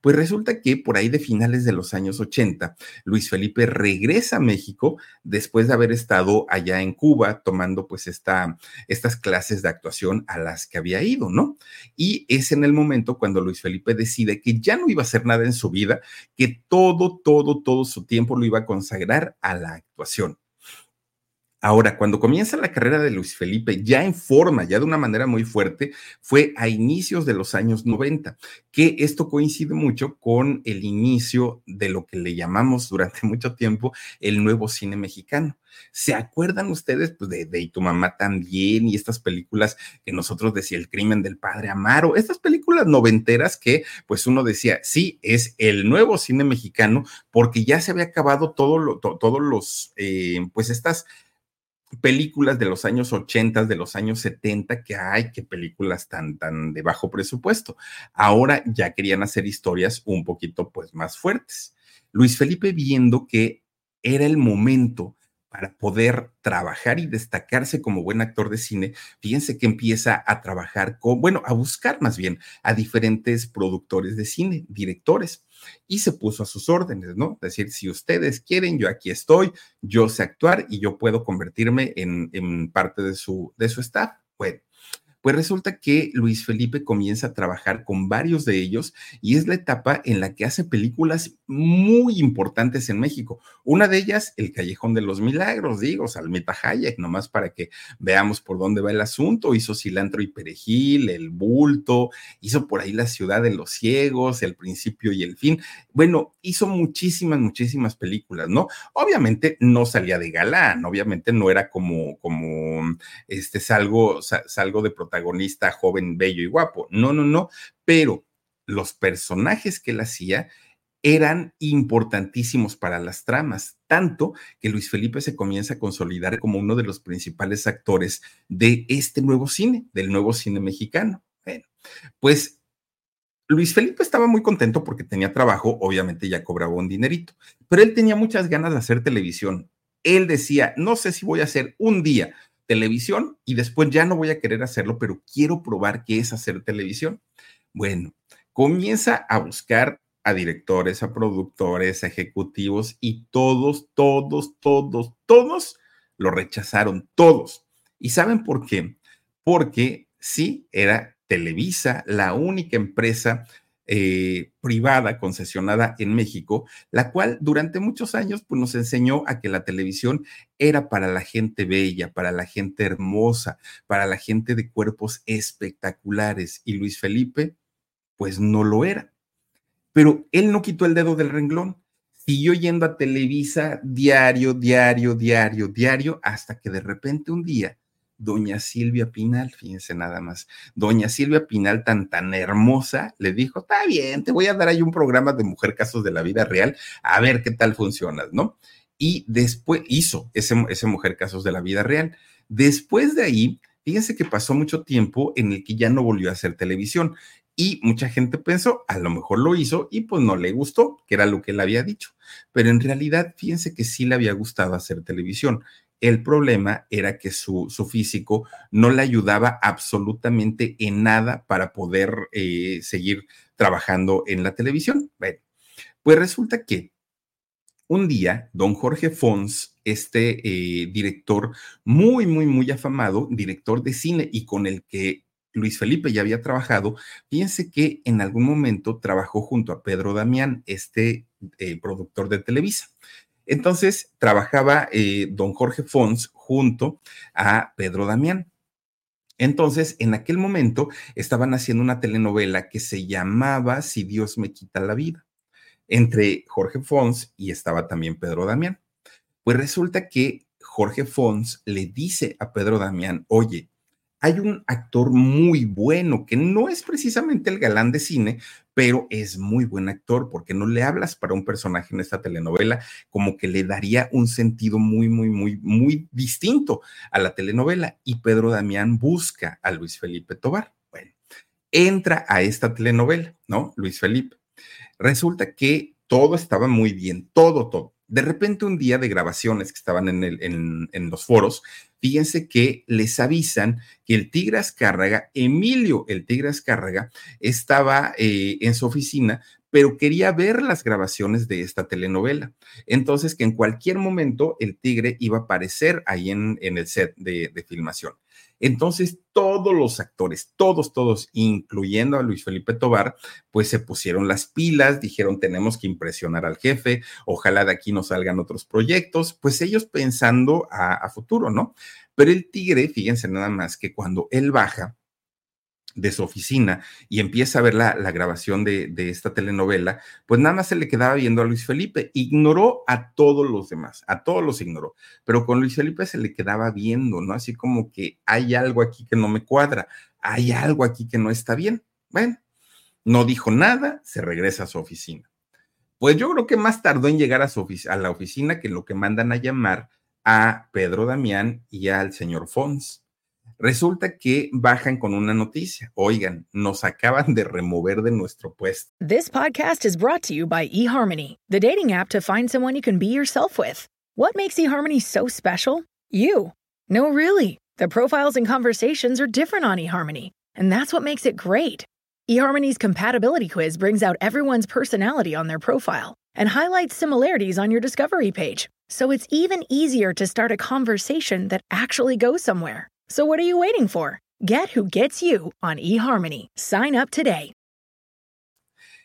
pues resulta que por ahí de finales de los años 80, Luis Felipe regresa a México después de haber estado allá en Cuba tomando pues esta, estas clases de actuación a las que había ido, ¿no? Y es en el momento cuando Luis Felipe decide que ya no iba a hacer nada en su vida, que todo, todo, todo su tiempo lo iba a consagrar a la actuación. Ahora, cuando comienza la carrera de Luis Felipe, ya en forma, ya de una manera muy fuerte, fue a inicios de los años 90, que esto coincide mucho con el inicio de lo que le llamamos durante mucho tiempo el nuevo cine mexicano. ¿Se acuerdan ustedes pues, de, Y tu mamá también y estas películas que nosotros decía El crimen del padre Amaro? Estas películas noventeras que pues uno decía, sí, es el nuevo cine mexicano porque ya se había acabado todo lo, todos los, eh, pues estas películas de los años 80, de los años 70, que hay, que películas tan, tan de bajo presupuesto. Ahora ya querían hacer historias un poquito pues más fuertes. Luis Felipe viendo que era el momento para poder trabajar y destacarse como buen actor de cine, fíjense que empieza a trabajar con, bueno, a buscar más bien a diferentes productores de cine, directores, y se puso a sus órdenes, ¿no? Es decir, si ustedes quieren, yo aquí estoy, yo sé actuar y yo puedo convertirme en, parte de su, de su staff. Bueno, pues resulta que Luis Felipe comienza a trabajar con varios de ellos y es la etapa en la que hace películas muy importantes en México. Una de ellas, El Callejón de los Milagros, digo, Salmita Hayek, nomás para que veamos por dónde va el asunto. Hizo Cilantro y Perejil, El Bulto, hizo por ahí La Ciudad de los Ciegos, El Principio y el Fin. Bueno, hizo muchísimas, muchísimas películas, ¿no? Obviamente no salía de galán, obviamente no era como, como, este, salgo, salgo de protagonista protagonista joven, bello y guapo. No, no, no, pero los personajes que él hacía eran importantísimos para las tramas, tanto que Luis Felipe se comienza a consolidar como uno de los principales actores de este nuevo cine, del nuevo cine mexicano. Bueno, pues Luis Felipe estaba muy contento porque tenía trabajo, obviamente ya cobraba un dinerito, pero él tenía muchas ganas de hacer televisión. Él decía, no sé si voy a hacer un día televisión y después ya no voy a querer hacerlo, pero quiero probar qué es hacer televisión. Bueno, comienza a buscar a directores, a productores, a ejecutivos y todos, todos, todos, todos lo rechazaron, todos. ¿Y saben por qué? Porque sí, era Televisa la única empresa eh, privada concesionada en México, la cual durante muchos años pues, nos enseñó a que la televisión era para la gente bella, para la gente hermosa, para la gente de cuerpos espectaculares. Y Luis Felipe, pues no lo era. Pero él no quitó el dedo del renglón. Siguió yendo a Televisa diario, diario, diario, diario, hasta que de repente un día doña Silvia Pinal, fíjense nada más, doña Silvia Pinal tan, tan hermosa, le dijo, está bien, te voy a dar ahí un programa de mujer casos de la vida real, a ver qué tal funcionas, ¿no? Y después hizo ese, ese mujer casos de la vida real. Después de ahí, fíjense que pasó mucho tiempo en el que ya no volvió a hacer televisión y mucha gente pensó, a lo mejor lo hizo y pues no le gustó, que era lo que él había dicho. Pero en realidad, fíjense que sí le había gustado hacer televisión. El problema era que su, su físico no le ayudaba absolutamente en nada para poder eh, seguir trabajando en la televisión. Pues resulta que un día, don Jorge Fons, este eh, director muy, muy, muy afamado, director de cine y con el que Luis Felipe ya había trabajado, fíjense que en algún momento trabajó junto a Pedro Damián, este eh, productor de Televisa. Entonces trabajaba eh, don Jorge Fons junto a Pedro Damián. Entonces, en aquel momento estaban haciendo una telenovela que se llamaba Si Dios me quita la vida, entre Jorge Fons y estaba también Pedro Damián. Pues resulta que Jorge Fons le dice a Pedro Damián, oye, hay un actor muy bueno que no es precisamente el galán de cine, pero es muy buen actor porque no le hablas para un personaje en esta telenovela como que le daría un sentido muy, muy, muy, muy distinto a la telenovela. Y Pedro Damián busca a Luis Felipe Tobar. Bueno, entra a esta telenovela, ¿no? Luis Felipe. Resulta que todo estaba muy bien, todo, todo. De repente un día de grabaciones que estaban en, los foros, fíjense que les avisan que el Tigre Azcárraga, Emilio el Tigre Azcárraga, estaba eh, en su oficina, pero quería ver las grabaciones de esta telenovela. Entonces, que en cualquier momento el Tigre iba a aparecer ahí en, el set de filmación. Entonces, todos los actores, todos, todos, incluyendo a Luis Felipe Tobar, pues se pusieron las pilas, dijeron, tenemos que impresionar al jefe, ojalá de aquí nos salgan otros proyectos, pues ellos pensando a, a futuro, ¿no? Pero el tigre, fíjense nada más que cuando él baja, de su oficina y empieza a ver la, grabación de, de, esta telenovela, pues nada más se le quedaba viendo a Luis Felipe. Ignoró a todos los demás, a todos los ignoró, pero con Luis Felipe se le quedaba viendo, ¿no? Así como que hay algo aquí que no me cuadra, hay algo aquí que no está bien. Bueno, no dijo nada, se regresa a su oficina. Pues yo creo que más tardó en llegar a, su a la oficina que lo que mandan a llamar a Pedro Damián y al señor Fons Resulta que bajan con una noticia. Oigan, nos acaban de remover de nuestro puesto. This podcast is brought to you by eHarmony, the dating app to find someone you can be yourself with. What makes eHarmony so special? You. No, really. The profiles and conversations are different on eHarmony, and that's what makes it great. eHarmony's compatibility quiz brings out everyone's personality on their profile and highlights similarities on your discovery page. So it's even easier to start a conversation that actually goes somewhere. So what are you waiting for? Get who gets you on eHarmony. Sign up today.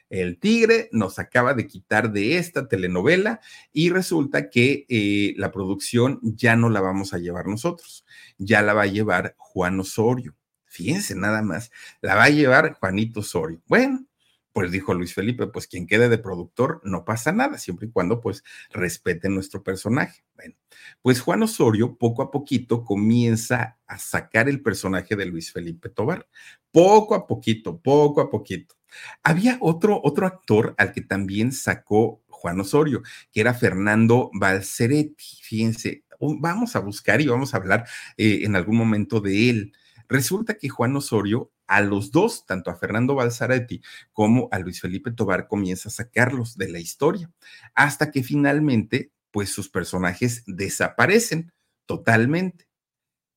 El Tigre nos acaba de quitar de esta telenovela y resulta que eh, la producción ya no la vamos a llevar nosotros, ya la va a llevar Juan Osorio. Fíjense nada más, la va a llevar Juanito Osorio. Bueno, pues dijo Luis Felipe, pues quien quede de productor no pasa nada, siempre y cuando pues respete nuestro personaje. Bueno, pues Juan Osorio poco a poquito comienza a sacar el personaje de Luis Felipe Tobar, poco a poquito, poco a poquito. Había otro, otro actor al que también sacó Juan Osorio, que era Fernando Balceretti. Fíjense, vamos a buscar y vamos a hablar eh, en algún momento de él. Resulta que Juan Osorio a los dos, tanto a Fernando Balzaretti como a Luis Felipe Tobar, comienza a sacarlos de la historia, hasta que finalmente, pues sus personajes desaparecen totalmente.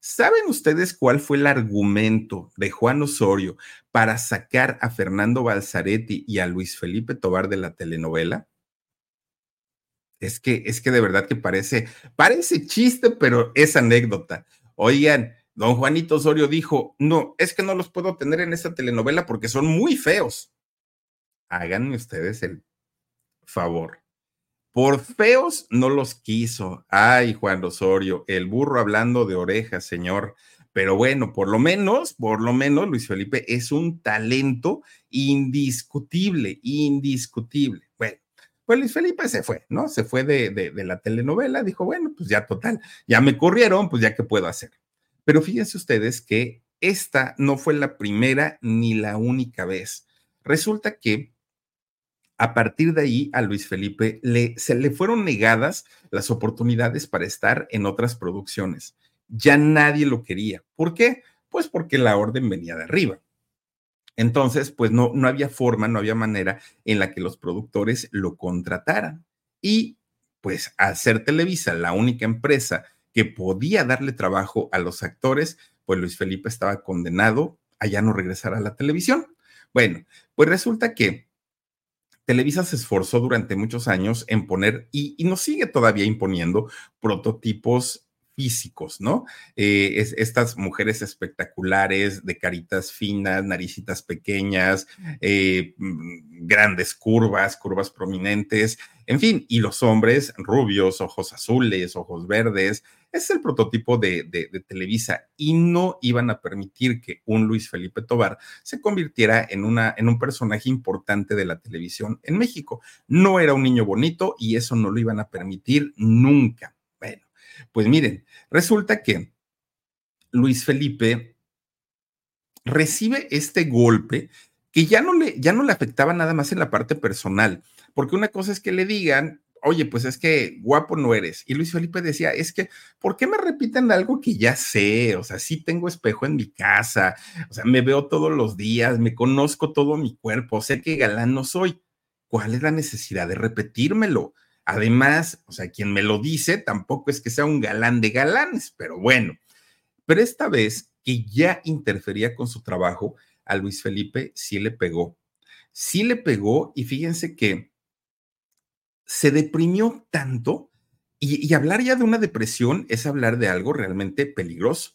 ¿Saben ustedes cuál fue el argumento de Juan Osorio para sacar a Fernando Balzaretti y a Luis Felipe Tobar de la telenovela? Es que, es que de verdad que parece, parece chiste, pero es anécdota. Oigan, Don Juanito Osorio dijo, no, es que no los puedo tener en esta telenovela porque son muy feos. Háganme ustedes el favor. Por feos no los quiso. Ay, Juan Osorio, el burro hablando de orejas, señor. Pero bueno, por lo menos, por lo menos, Luis Felipe es un talento indiscutible, indiscutible. Bueno, pues Luis Felipe se fue, ¿no? Se fue de, de, de la telenovela, dijo, bueno, pues ya total, ya me corrieron, pues ya qué puedo hacer. Pero fíjense ustedes que esta no fue la primera ni la única vez. Resulta que a partir de ahí a Luis Felipe se le fueron negadas las oportunidades para estar en otras producciones. Ya nadie lo quería. ¿Por qué? Pues porque la orden venía de arriba. Entonces, pues no, no había forma, no había manera en la que los productores lo contrataran. Y pues al ser Televisa la única empresa que podía darle trabajo a los actores, pues Luis Felipe estaba condenado a ya no regresar a la televisión. Bueno, pues resulta que Televisa se esforzó durante muchos años en poner, y, y nos sigue todavía imponiendo, prototipos físicos, ¿no? Eh, es, estas mujeres espectaculares, de caritas finas, naricitas pequeñas, eh, mm, grandes curvas, curvas prominentes, en fin, y los hombres rubios, ojos azules, ojos verdes. Es el prototipo de, de, Televisa y no iban a permitir que un Luis Felipe Tobar se convirtiera en, una, en un personaje importante de la televisión en México. No era un niño bonito y eso no lo iban a permitir nunca. Pues miren, resulta que Luis Felipe recibe este golpe que ya no le, ya no le afectaba nada más en la parte personal, porque una cosa es que le digan, oye, pues es que guapo no eres. Y Luis Felipe decía, es que, ¿por qué me repiten algo que ya sé? O sea, sí tengo espejo en mi casa, o sea, me veo todos los días, me conozco todo mi cuerpo, sé que galán no soy. ¿Cuál es la necesidad de repetírmelo? Además, o sea, quien me lo dice tampoco es que sea un galán de galanes, pero bueno. Pero esta vez que ya interfería con su trabajo, a Luis Felipe sí le pegó. Sí le pegó y fíjense que se deprimió tanto y, y hablar ya de una depresión es hablar de algo realmente peligroso,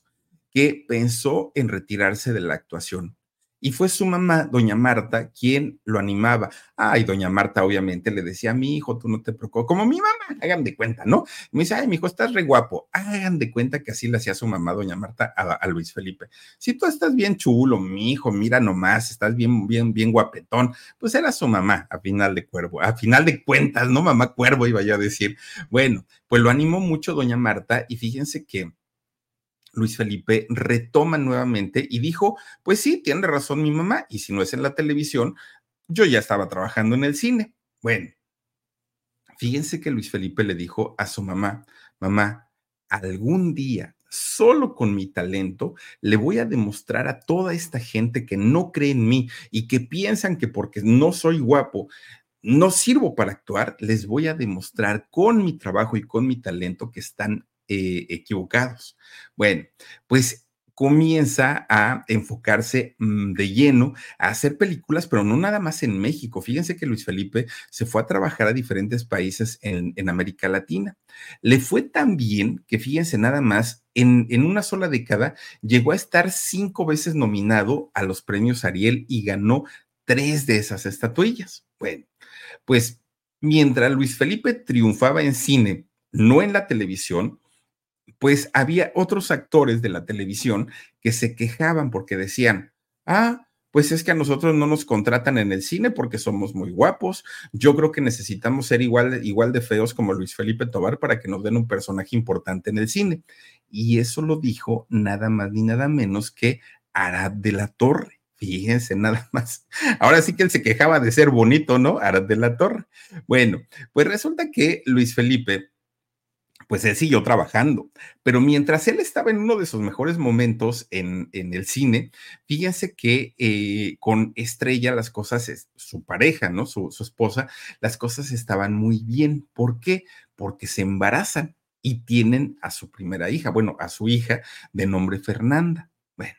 que pensó en retirarse de la actuación y fue su mamá, doña Marta, quien lo animaba. Ay, doña Marta obviamente le decía a mi hijo, tú no te preocupes, como mi mamá, hagan de cuenta, ¿no? me dice, ay, mi hijo, estás re guapo. Hagan de cuenta que así le hacía su mamá, doña Marta, a, Luis Felipe. Si tú estás bien chulo, mi hijo, mira nomás, estás bien, bien, bien guapetón, pues era su mamá, a final de cuervo, a final de cuentas, ¿no? Mamá cuervo, iba yo a decir. Bueno, pues lo animó mucho doña Marta y fíjense que Luis Felipe retoma nuevamente y dijo, pues sí, tiene razón mi mamá, y si no es en la televisión, yo ya estaba trabajando en el cine. Bueno, fíjense que Luis Felipe le dijo a su mamá, mamá, algún día, solo con mi talento, le voy a demostrar a toda esta gente que no cree en mí y que piensan que porque no soy guapo, no sirvo para actuar, les voy a demostrar con mi trabajo y con mi talento que están eh, equivocados. Bueno, pues comienza a enfocarse mm, de lleno a hacer películas, pero no nada más en México. Fíjense que Luis Felipe se fue a trabajar a diferentes países en, en América Latina. Le fue tan bien que, fíjense nada más, en, en, una sola década llegó a estar cinco veces nominado a los premios Ariel y ganó tres de esas estatuillas. Bueno, pues mientras Luis Felipe triunfaba en cine, no en la televisión, pues había otros actores de la televisión que se quejaban porque decían, ah, pues es que a nosotros no nos contratan en el cine porque somos muy guapos. Yo creo que necesitamos ser igual, igual de feos como Luis Felipe Tobar para que nos den un personaje importante en el cine. Y eso lo dijo nada más ni nada menos que Arad de la Torre. Fíjense, nada más. Ahora sí que él se quejaba de ser bonito, ¿no? Arad de la Torre. Bueno, pues resulta que Luis Felipe pues él siguió trabajando. Pero mientras él estaba en uno de sus mejores momentos en, en el cine, fíjense que eh, con Estrella las cosas, su pareja, ¿no? Su, su esposa, las cosas estaban muy bien. ¿Por qué? Porque se embarazan y tienen a su primera hija, bueno, a su hija de nombre Fernanda. Bueno,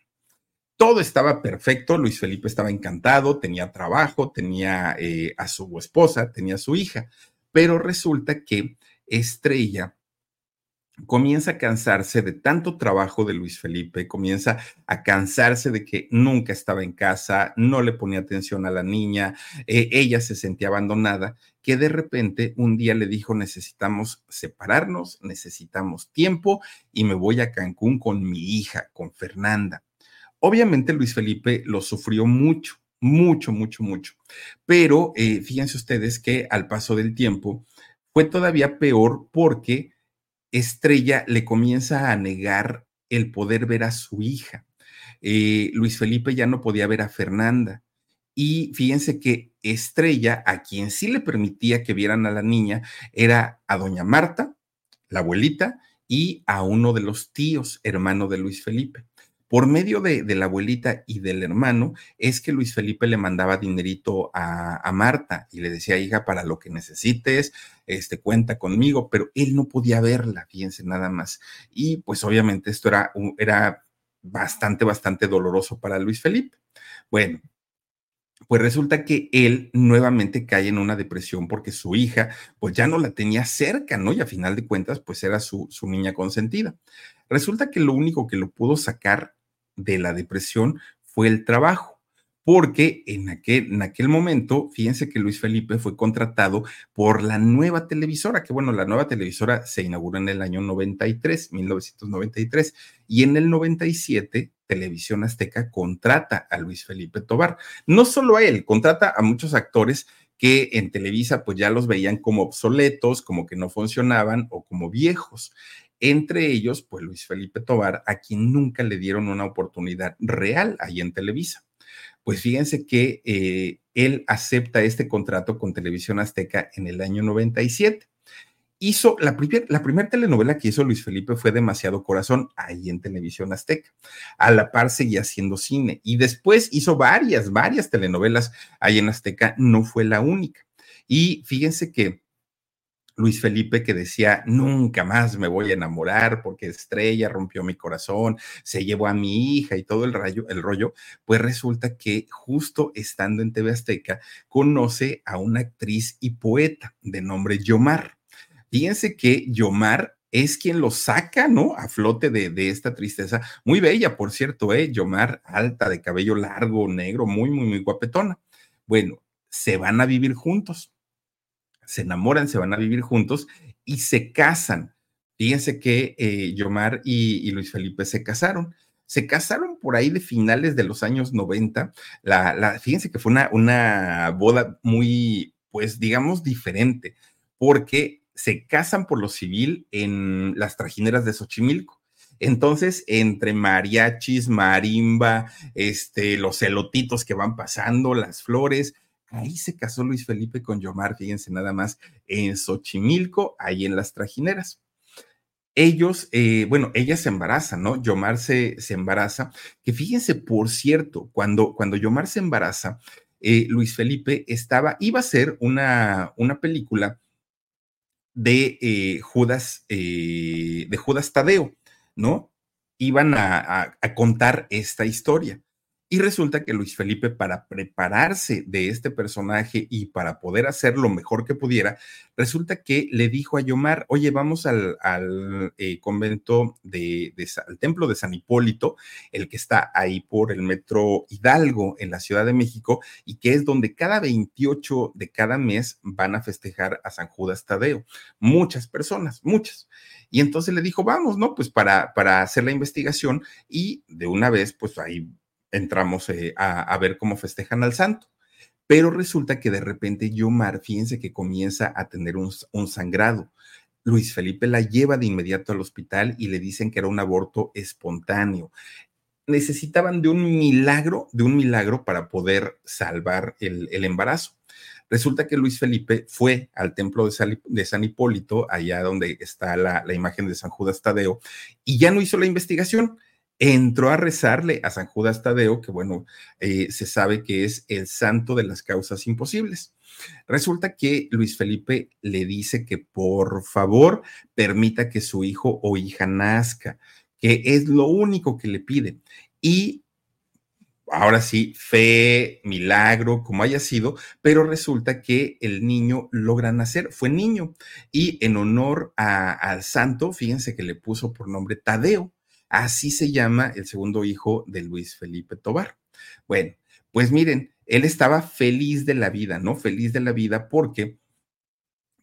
todo estaba perfecto, Luis Felipe estaba encantado, tenía trabajo, tenía eh, a su esposa, tenía a su hija, pero resulta que Estrella comienza a cansarse de tanto trabajo de Luis Felipe, comienza a cansarse de que nunca estaba en casa, no le ponía atención a la niña, eh, ella se sentía abandonada, que de repente un día le dijo, necesitamos separarnos, necesitamos tiempo y me voy a Cancún con mi hija, con Fernanda. Obviamente Luis Felipe lo sufrió mucho, mucho, mucho, mucho, pero eh, fíjense ustedes que al paso del tiempo fue todavía peor porque Estrella le comienza a negar el poder ver a su hija. Eh, Luis Felipe ya no podía ver a Fernanda. Y fíjense que Estrella, a quien sí le permitía que vieran a la niña, era a doña Marta, la abuelita, y a uno de los tíos, hermano de Luis Felipe. Por medio de, la abuelita y del hermano, es que Luis Felipe le mandaba dinerito a, Marta y le decía, hija, para lo que necesites, este, cuenta conmigo, pero él no podía verla, fíjense nada más. Y pues obviamente esto era, era bastante, bastante doloroso para Luis Felipe. Bueno, pues resulta que él nuevamente cae en una depresión porque su hija pues ya no la tenía cerca, ¿no? Y a final de cuentas pues era su, su niña consentida. Resulta que lo único que lo pudo sacar de la depresión fue el trabajo porque en aquel, en aquel momento, fíjense que Luis Felipe fue contratado por la nueva televisora, que bueno, la nueva televisora se inauguró en el año 93, 1993, y en el 97 Televisión Azteca contrata a Luis Felipe Tobar. No solo a él, contrata a muchos actores que en Televisa pues ya los veían como obsoletos, como que no funcionaban o como viejos. Entre ellos, pues Luis Felipe Tobar, a quien nunca le dieron una oportunidad real ahí en Televisa. Pues fíjense que eh, él acepta este contrato con Televisión Azteca en el año 97. Hizo la, la primera telenovela que hizo Luis Felipe fue Demasiado Corazón, ahí en Televisión Azteca. A la par seguía haciendo cine y después hizo varias, varias telenovelas ahí en Azteca, no fue la única. Y fíjense que Luis Felipe que decía, nunca más me voy a enamorar porque Estrella rompió mi corazón, se llevó a mi hija y todo el, rayo, el rollo, pues resulta que justo estando en TV Azteca conoce a una actriz y poeta de nombre Yomar. Fíjense que Yomar es quien lo saca, ¿no? A flote de, de, esta tristeza. Muy bella, por cierto, ¿eh? Yomar, alta, de cabello largo, negro, muy, muy, muy guapetona. Bueno, se van a vivir juntos se enamoran, se van a vivir juntos y se casan. Fíjense que eh, Yomar y, Luis Felipe se casaron. Se casaron por ahí de finales de los años 90. La, fíjense que fue una, una boda muy, pues digamos, diferente, porque se casan por lo civil en las trajineras de Xochimilco. Entonces, entre mariachis, marimba, este, los elotitos que van pasando, las flores, Ahí se casó Luis Felipe con Yomar, fíjense nada más, en Xochimilco, ahí en las trajineras. Ellos, eh, bueno, ella se embaraza, ¿no? Yomar se, se, embaraza, que fíjense, por cierto, cuando, cuando Yomar se embaraza, eh, Luis Felipe estaba, iba a ser una, una película de eh, Judas, de Judas Tadeo, ¿no? Iban a contar esta historia. Y resulta que Luis Felipe, para prepararse de este personaje y para poder hacer lo mejor que pudiera, resulta que le dijo a Yomar, oye, vamos al, eh, convento de, al templo de San Hipólito, el que está ahí por el metro Hidalgo en la Ciudad de México, y que es donde cada 28 de cada mes van a festejar a San Judas Tadeo. Muchas personas, muchas. Y entonces le dijo, vamos, ¿no? Pues para, para hacer la investigación y de una vez, pues ahí entramos eh, a, ver cómo festejan al santo. Pero resulta que de repente Yomar, fíjense que comienza a tener un, sangrado. Luis Felipe la lleva de inmediato al hospital y le dicen que era un aborto espontáneo. Necesitaban de un milagro, de un milagro para poder salvar el, embarazo. Resulta que Luis Felipe fue al templo de San, Hipólito, allá donde está la, imagen de San Judas Tadeo, y ya no hizo la investigación entró a rezarle a San Judas Tadeo, que bueno, eh, se sabe que es el santo de las causas imposibles. Resulta que Luis Felipe le dice que por favor permita que su hijo o hija nazca, que es lo único que le pide. Y ahora sí, fe, milagro, como haya sido, pero resulta que el niño logra nacer, fue niño. Y en honor al santo, fíjense que le puso por nombre Tadeo. Así se llama el segundo hijo de Luis Felipe Tobar. Bueno, pues miren, él estaba feliz de la vida, ¿no? Feliz de la vida porque,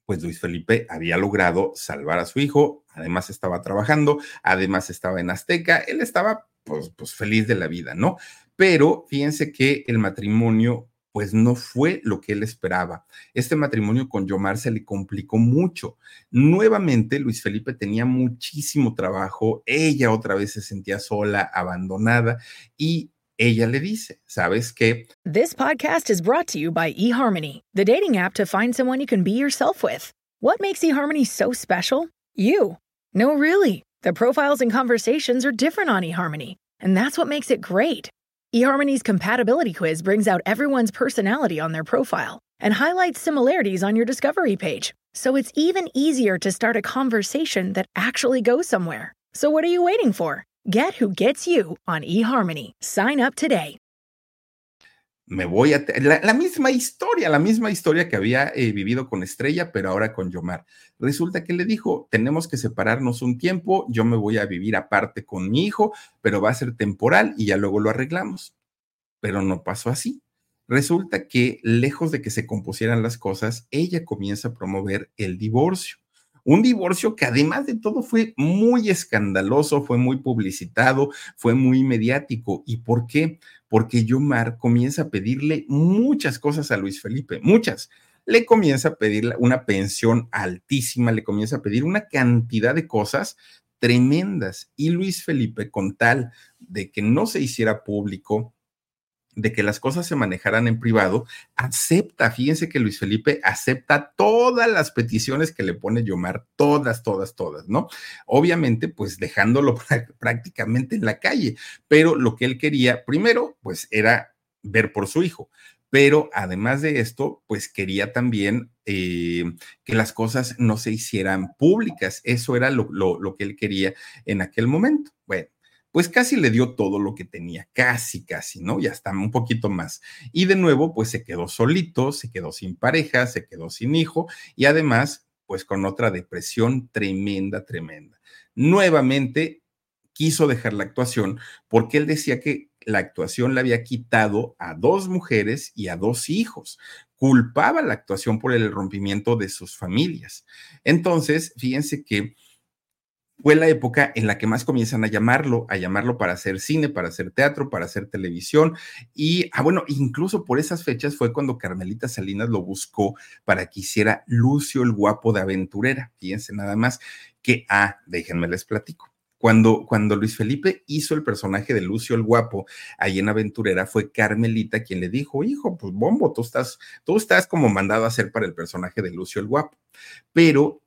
pues Luis Felipe había logrado salvar a su hijo, además estaba trabajando, además estaba en Azteca, él estaba pues, pues feliz de la vida, ¿no? Pero fíjense que el matrimonio pues no fue lo que él esperaba. Este matrimonio con Yomar se le complicó mucho. Nuevamente, Luis Felipe tenía muchísimo trabajo, ella otra vez se sentía sola, abandonada y ella le dice, ¿sabes qué? This podcast is brought to you by eHarmony, the dating app to find someone you can be yourself with. What makes eHarmony so special? You. No, really. The profiles and conversations are different on eHarmony, and that's what makes it great. eHarmony's compatibility quiz brings out everyone's personality on their profile and highlights similarities on your discovery page, so it's even easier to start a conversation that actually goes somewhere. So what are you waiting for? Get who gets you on eHarmony. Sign up today. Me voy a la, la, misma historia, la misma historia que había eh, vivido con Estrella, pero ahora con Yomar. Resulta que le dijo, tenemos que separarnos un tiempo, yo me voy a vivir aparte con mi hijo, pero va a ser temporal y ya luego lo arreglamos. Pero no pasó así. Resulta que lejos de que se compusieran las cosas, ella comienza a promover el divorcio. Un divorcio que además de todo fue muy escandaloso, fue muy publicitado, fue muy mediático. ¿Y por qué? Porque Yomar comienza a pedirle muchas cosas a Luis Felipe, muchas. Le comienza a pedir una pensión altísima, le comienza a pedir una cantidad de cosas tremendas. Y Luis Felipe, con tal de que no se hiciera público, de que las cosas se manejaran en privado, acepta, fíjense que Luis Felipe acepta todas las peticiones que le pone Yomar, todas, todas, todas, ¿no? Obviamente, pues dejándolo prácticamente en la calle, pero lo que él quería, primero, pues era ver por su hijo, pero además de esto, pues quería también eh, que las cosas no se hicieran públicas, eso era lo, lo que él quería en aquel momento. Bueno pues casi le dio todo lo que tenía, casi, casi, ¿no? Y hasta un poquito más. Y de nuevo, pues se quedó solito, se quedó sin pareja, se quedó sin hijo y además, pues con otra depresión tremenda, tremenda. Nuevamente quiso dejar la actuación porque él decía que la actuación le había quitado a dos mujeres y a dos hijos. Culpaba la actuación por el rompimiento de sus familias. Entonces, fíjense que fue la época en la que más comienzan a llamarlo, a llamarlo para hacer cine, para hacer teatro, para hacer televisión. Y, ah, bueno, incluso por esas fechas fue cuando Carmelita Salinas lo buscó para que hiciera Lucio el guapo de aventurera. Fíjense nada más que, ah, déjenme les platico. Cuando, cuando Luis Felipe hizo el personaje de Lucio el Guapo ahí en Aventurera, fue Carmelita quien le dijo, hijo, pues Bombo, tú estás, tú estás como mandado a hacer para el personaje de Lucio el Guapo. Pero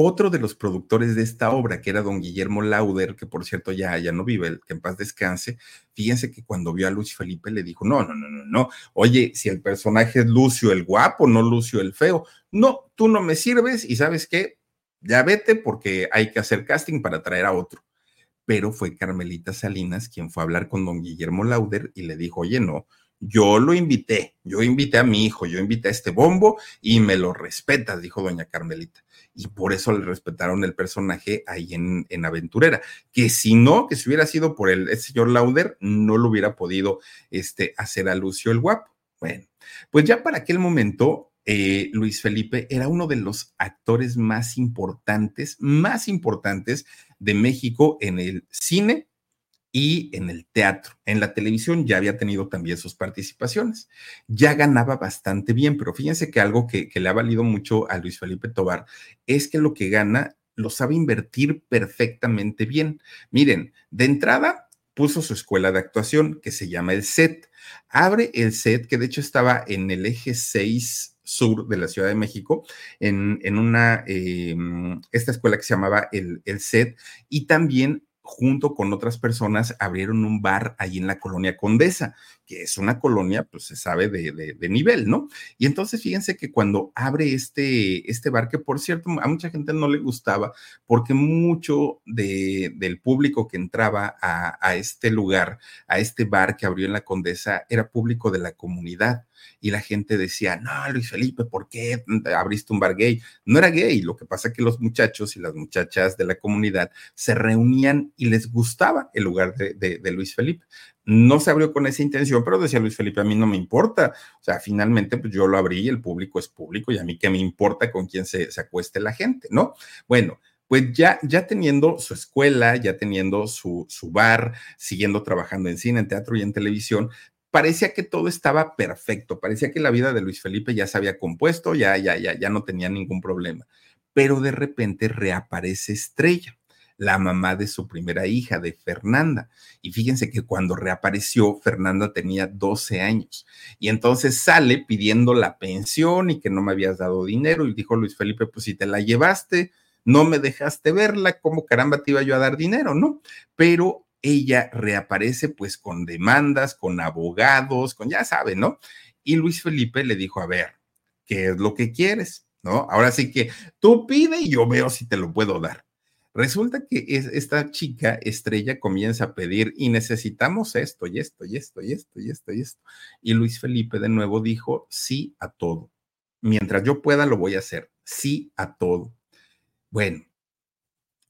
otro de los productores de esta obra, que era don Guillermo Lauder, que por cierto ya, ya no vive, que en paz descanse, fíjense que cuando vio a Luis Felipe le dijo, no, no, no, no, no, oye, si el personaje es Lucio el guapo, no Lucio el feo, no, tú no me sirves y sabes qué, ya vete porque hay que hacer casting para traer a otro. Pero fue Carmelita Salinas quien fue a hablar con don Guillermo Lauder y le dijo, oye, no, yo lo invité, yo invité a mi hijo, yo invité a este bombo y me lo respetas, dijo doña Carmelita y por eso le respetaron el personaje ahí en, en Aventurera, que si no, que si hubiera sido por el, señor Lauder, no lo hubiera podido este, hacer a Lucio el guapo. Bueno, pues ya para aquel momento, eh, Luis Felipe era uno de los actores más importantes, más importantes de México en el cine y en el teatro. En la televisión ya había tenido también sus participaciones. Ya ganaba bastante bien, pero fíjense que algo que, le ha valido mucho a Luis Felipe Tobar es que lo que gana lo sabe invertir perfectamente bien. Miren, de entrada puso su escuela de actuación que se llama el SET. Abre el SET, que de hecho estaba en el eje 6 sur de la Ciudad de México, en, en una, em, esta escuela que se llamaba el, el SET, y también junto con otras personas, abrieron un bar ahí en la colonia Condesa, que es una colonia, pues se sabe, de, nivel, ¿no? Y entonces fíjense que cuando abre este, este bar, que por cierto, a mucha gente no le gustaba, porque mucho de, del público que entraba a este lugar, a este bar que abrió en la Condesa, era público de la comunidad y la gente decía, no, Luis Felipe, ¿por qué abriste un bar gay? No era gay, lo que pasa es que los muchachos y las muchachas de la comunidad se reunían y les gustaba el lugar de, Luis Felipe. No se abrió con esa intención, pero decía Luis Felipe, a mí no me importa. O sea, finalmente pues yo lo abrí el público es público y a mí qué me importa con quién se, acueste la gente, ¿no? Bueno, pues ya, ya teniendo su escuela, ya teniendo su bar, siguiendo trabajando en cine, en teatro y en televisión, parecía que todo estaba perfecto, parecía que la vida de Luis Felipe ya se había compuesto, ya, ya, ya, ya no tenía ningún problema. Pero de repente reaparece Estrella la mamá de su primera hija, de Fernanda. Y fíjense que cuando reapareció, Fernanda tenía 12 años. Y entonces sale pidiendo la pensión y que no me habías dado dinero. Y dijo Luis Felipe, pues si te la llevaste, no me dejaste verla, ¿cómo caramba te iba yo a dar dinero? ¿No? Pero ella reaparece pues con demandas, con abogados, con ya saben, ¿no? Y Luis Felipe le dijo, a ver, ¿qué es lo que quieres? ¿No? Ahora sí que tú pide y yo veo si te lo puedo dar. Resulta que esta chica estrella comienza a pedir y necesitamos esto y esto y esto y esto y esto y esto. Y Luis Felipe de nuevo dijo sí a todo. Mientras yo pueda lo voy a hacer. Sí a todo. Bueno,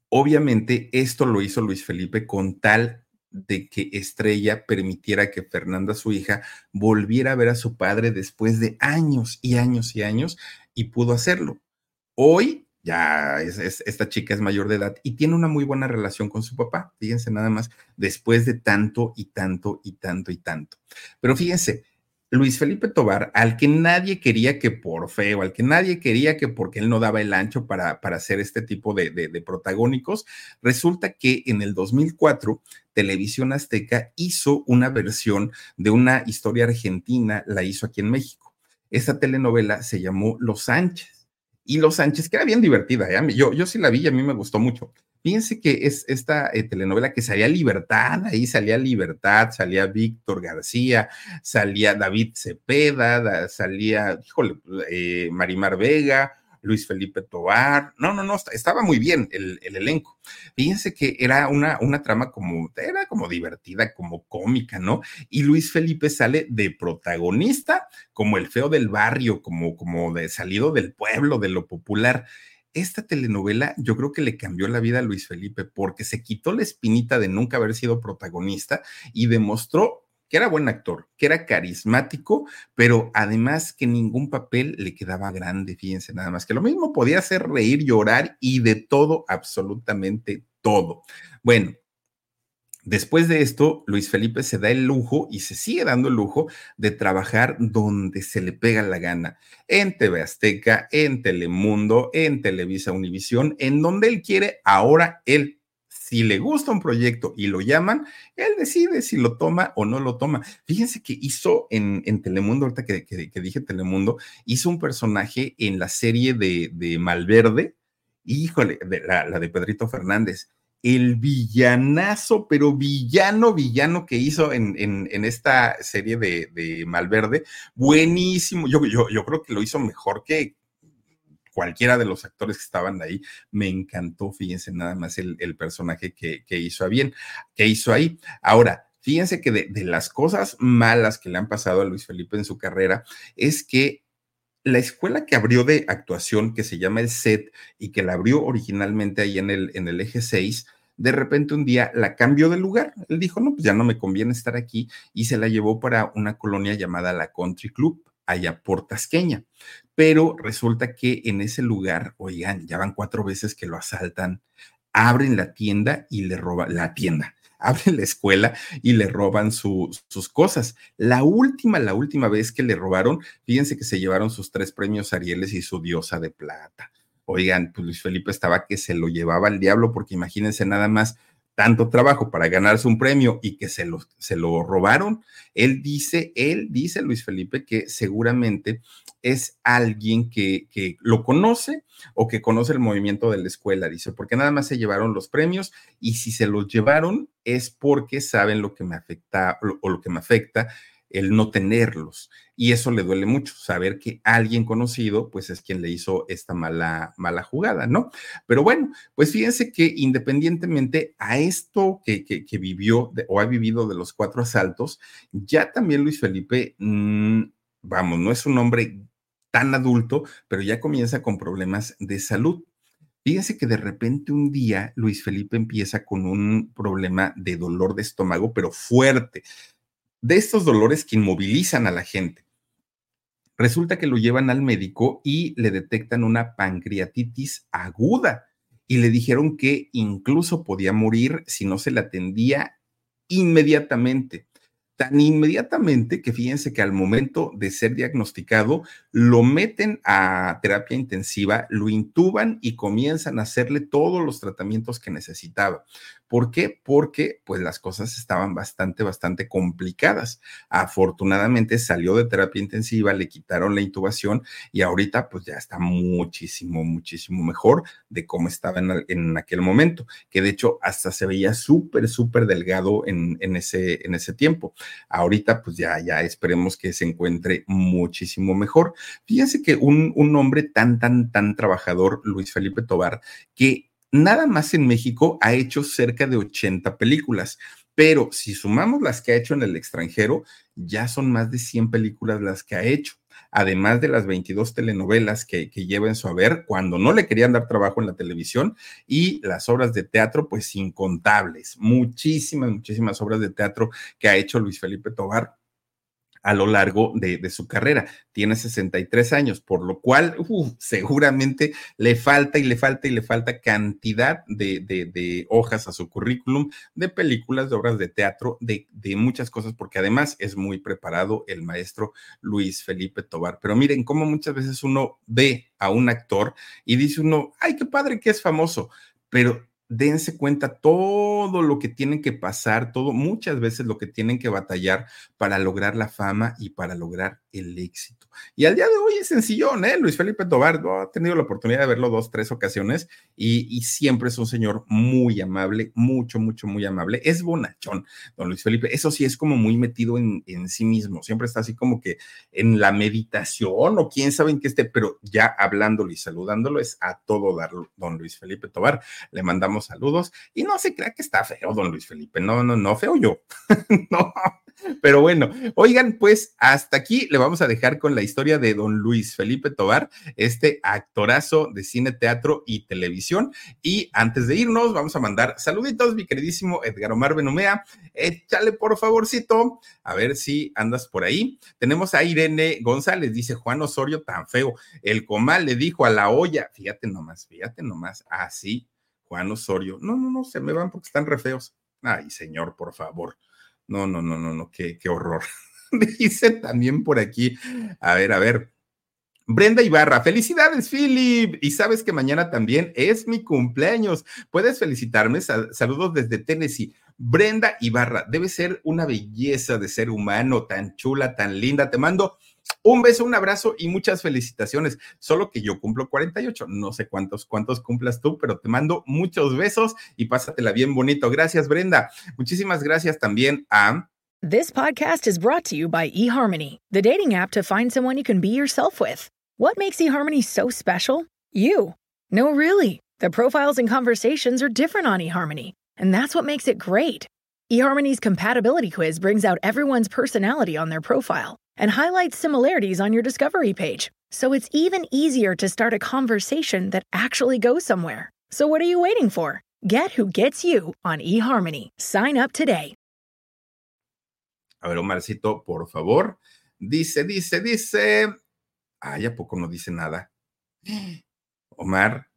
obviamente esto lo hizo Luis Felipe con tal de que Estrella permitiera que Fernanda, su hija, volviera a ver a su padre después de años y años y años y pudo hacerlo. Hoy ya es, esta chica es mayor de edad y tiene una muy buena relación con su papá, fíjense nada más, después de tanto y tanto y tanto y tanto. Pero fíjense, Luis Felipe Tobar, al que nadie quería que por feo, al que nadie quería que porque él no daba el ancho para, para hacer este tipo de, de protagónicos, resulta que en el 2004 Televisión Azteca hizo una versión de una historia argentina, la hizo aquí en México. Esta telenovela se llamó Los Sánchez y Los Sánchez, que era bien divertida, ¿eh? yo, yo sí la vi y a mí me gustó mucho. Fíjense que es esta eh, telenovela que salía Libertad, ahí salía Libertad, salía Víctor García, salía David Cepeda, salía, híjole, eh, Marimar Vega, Luis Felipe Tobar. No, no, no, estaba muy bien el, elenco. Fíjense que era una, una trama como, era como divertida, como cómica, ¿no? Y Luis Felipe sale de protagonista, como el feo del barrio, como, como de salido del pueblo, de lo popular esta telenovela yo creo que le cambió la vida a Luis Felipe porque se quitó la espinita de nunca haber sido protagonista y demostró que era buen actor, que era carismático, pero además que ningún papel le quedaba grande, fíjense nada más, que lo mismo podía hacer reír, llorar y de todo, absolutamente todo. Bueno, Después de esto, Luis Felipe se da el lujo y se sigue dando el lujo de trabajar donde se le pega la gana, en TV Azteca, en Telemundo, en Televisa Univisión, en donde él quiere, ahora él si le gusta un proyecto y lo llaman, él decide si lo toma o no lo toma. Fíjense que hizo en, Telemundo, ahorita que, que, dije Telemundo, hizo un personaje en la serie de, de Malverde, híjole, de, la, de Pedrito Fernández el villanazo, pero villano, villano que hizo en, en, esta serie de, de, Malverde, buenísimo. Yo, yo, yo creo que lo hizo mejor que, cualquiera de los actores que estaban ahí, me encantó, fíjense nada más el, personaje que, hizo a bien, que hizo ahí. Ahora, fíjense que de, las cosas malas que le han pasado a Luis Felipe en su carrera es que la escuela que abrió de actuación, que se llama el SET y que la abrió originalmente ahí en el, en el eje 6, de repente un día la cambió de lugar. Él dijo, no, pues ya no me conviene estar aquí y se la llevó para una colonia llamada la Country Club allá por Tasqueña. Pero resulta que en ese lugar, oigan, ya van cuatro veces que lo asaltan, abren la tienda y le roban la tienda. Abren la escuela y le roban sus cosas. La última, la última vez que le robaron, fíjense que se llevaron sus tres premios Arieles y su diosa de plata. Oigan, pues Luis Felipe estaba que se lo llevaba al diablo, porque imagínense nada más tanto trabajo para ganarse un premio y que se lo, se lo robaron, él dice, él dice, Luis Felipe, que seguramente es alguien que, que, lo conoce o que conoce el movimiento de la escuela, dice, porque nada más se llevaron los premios y si se los llevaron es porque saben lo que me afecta o lo que me afecta el no tenerlos. Y eso le duele mucho, saber que alguien conocido, pues es quien le hizo esta mala, mala jugada, ¿no? Pero bueno, pues fíjense que independientemente a esto que, que, vivió o ha vivido de los cuatro asaltos, ya también Luis Felipe, mm, vamos, no es un hombre tan adulto, pero ya comienza con problemas de salud. Fíjense que de repente un día Luis Felipe empieza con un problema de dolor de estómago, pero fuerte de estos dolores que inmovilizan a la gente. Resulta que lo llevan al médico y le detectan una pancreatitis aguda y le dijeron que incluso podía morir si no se le atendía inmediatamente. tan inmediatamente que fíjense que al momento de ser diagnosticado lo meten a terapia intensiva, lo intuban y comienzan a hacerle todos los tratamientos que necesitaba. ¿Por qué? Porque pues las cosas estaban bastante, bastante complicadas. Afortunadamente salió de terapia intensiva, le quitaron la intubación y ahorita pues ya está muchísimo, muchísimo mejor de cómo estaba en, aquel momento, que de hecho hasta se veía súper, súper delgado en, en, ese, en ese tiempo. Ahorita pues ya, ya esperemos que se encuentre muchísimo mejor. Fíjense que un, un hombre tan, tan, tan trabajador, Luis Felipe Tobar, que nada más en México ha hecho cerca de 80 películas, pero si sumamos las que ha hecho en el extranjero, ya son más de 100 películas las que ha hecho, además de las 22 telenovelas que, lleva en su haber cuando no le querían dar trabajo en la televisión y las obras de teatro, pues incontables, muchísimas, muchísimas obras de teatro que ha hecho Luis Felipe Tobar a lo largo de, su carrera. Tiene 63 años, por lo cual seguramente le falta y le falta y le falta cantidad de, de, hojas a su currículum, de películas, de obras de teatro, de, muchas cosas, porque además es muy preparado el maestro Luis Felipe Tobar. Pero miren cómo muchas veces uno ve a un actor y dice uno, ay, qué padre que es famoso, pero dense cuenta todo lo que tienen que pasar, todo, muchas veces lo que tienen que batallar para lograr la fama y para lograr el éxito. Y al día de hoy es sencillón, ¿eh? Luis Felipe Tobar, ha tenido la oportunidad de verlo dos, tres ocasiones y, siempre es un señor muy amable, mucho, mucho, muy amable. Es bonachón, don Luis Felipe. Eso sí, es como muy metido en, sí mismo. Siempre está así como que en la meditación o quién sabe en qué esté, pero ya hablándolo y saludándolo es a todo dar, don Luis Felipe Tobar. Le mandamos saludos y no se crea que está feo, don Luis Felipe. No, no, no, feo yo. no, pero bueno, oigan, pues hasta aquí le vamos a dejar con la historia de don Luis Felipe Tobar, este actorazo de cine, teatro y televisión. Y antes de irnos, vamos a mandar saluditos, mi queridísimo Edgar Omar Benumea. Échale por favorcito, a ver si andas por ahí. Tenemos a Irene González, dice Juan Osorio, tan feo. El comal le dijo a la olla, fíjate nomás, fíjate nomás, así, Juan Osorio. No, no, no, se me van porque están re feos. Ay, señor, por favor. No, no, no, no, no, qué, qué horror. Dice también por aquí, a ver, a ver. Brenda Ibarra, felicidades, Philip. Y sabes que mañana también es mi cumpleaños. Puedes felicitarme. Saludos desde Tennessee. Brenda Ibarra, debe ser una belleza de ser humano, tan chula, tan linda. Te mando un beso, un abrazo y muchas felicitaciones. Solo que yo cumplo 48. No sé cuántos, cuántos cumplas tú, pero te mando muchos besos y pásatela bien bonito. Gracias, Brenda. Muchísimas gracias también a. This podcast is brought to you by eHarmony, the dating app to find someone you can be yourself with. What makes eHarmony so special? You. No, really. The profiles and conversations are different on eHarmony, and that's what makes it great. eHarmony's compatibility quiz brings out everyone's personality on their profile and highlight similarities on your discovery page. So it's even easier to start a conversation that actually goes somewhere. So what are you waiting for? Get who gets you on eHarmony. Sign up today. A ver, Omarcito, por favor. Dice, dice, dice. Ay, ¿a poco no dice nada? Omar,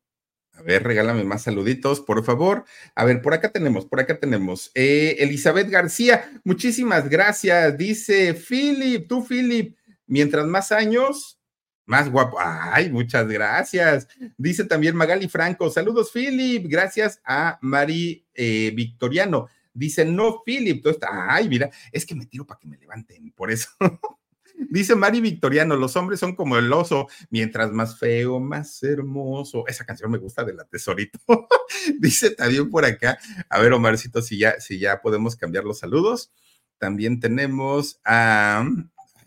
A ver, regálame más saluditos, por favor. A ver, por acá tenemos, por acá tenemos. Eh, Elizabeth García, muchísimas gracias. Dice Philip, tú, Philip, mientras más años, más guapo. Ay, muchas gracias. Dice también Magali Franco, saludos, Philip. Gracias a Mari eh, Victoriano. Dice, no, Philip, tú estás. Ay, mira, es que me tiro para que me levanten, por eso. Dice Mari Victoriano, los hombres son como el oso, mientras más feo, más hermoso. Esa canción me gusta de la tesorito. Dice también por acá, a ver, Omarcito, si ya, si ya podemos cambiar los saludos. También tenemos a,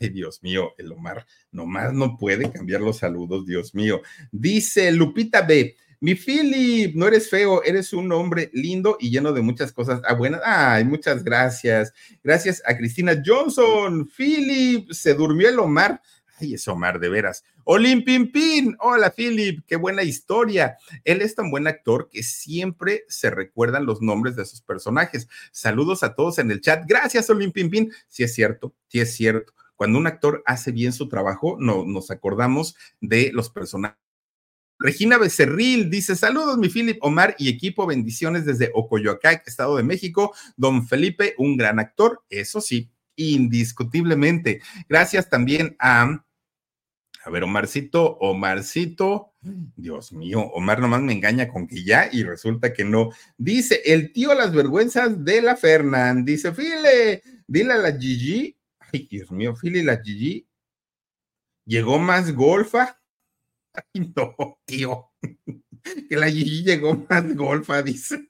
ay, Dios mío, el Omar nomás no puede cambiar los saludos, Dios mío. Dice Lupita B. Mi Philip, no eres feo, eres un hombre lindo y lleno de muchas cosas. Ah, buenas. Ay, muchas gracias. Gracias a Cristina Johnson. Philip, se durmió el Omar. Ay, es Omar, de veras. Olim Pin. Hola, Philip. Qué buena historia. Él es tan buen actor que siempre se recuerdan los nombres de sus personajes. Saludos a todos en el chat. Gracias, Olim Pin. Sí es cierto, sí es cierto. Cuando un actor hace bien su trabajo, no, nos acordamos de los personajes Regina Becerril dice: Saludos, mi Philip Omar y equipo, bendiciones desde Ocoyoacac, Estado de México. Don Felipe, un gran actor, eso sí, indiscutiblemente. Gracias también a a ver, Omarcito, Omarcito, Dios mío, Omar nomás me engaña con que ya y resulta que no. Dice, el tío las vergüenzas de la Fernand. Dice, File, dile a la Gigi. Ay, Dios mío, File, la Gigi. Llegó más golfa. Ay, no, tío. Que la Gigi llegó más golfa, dice.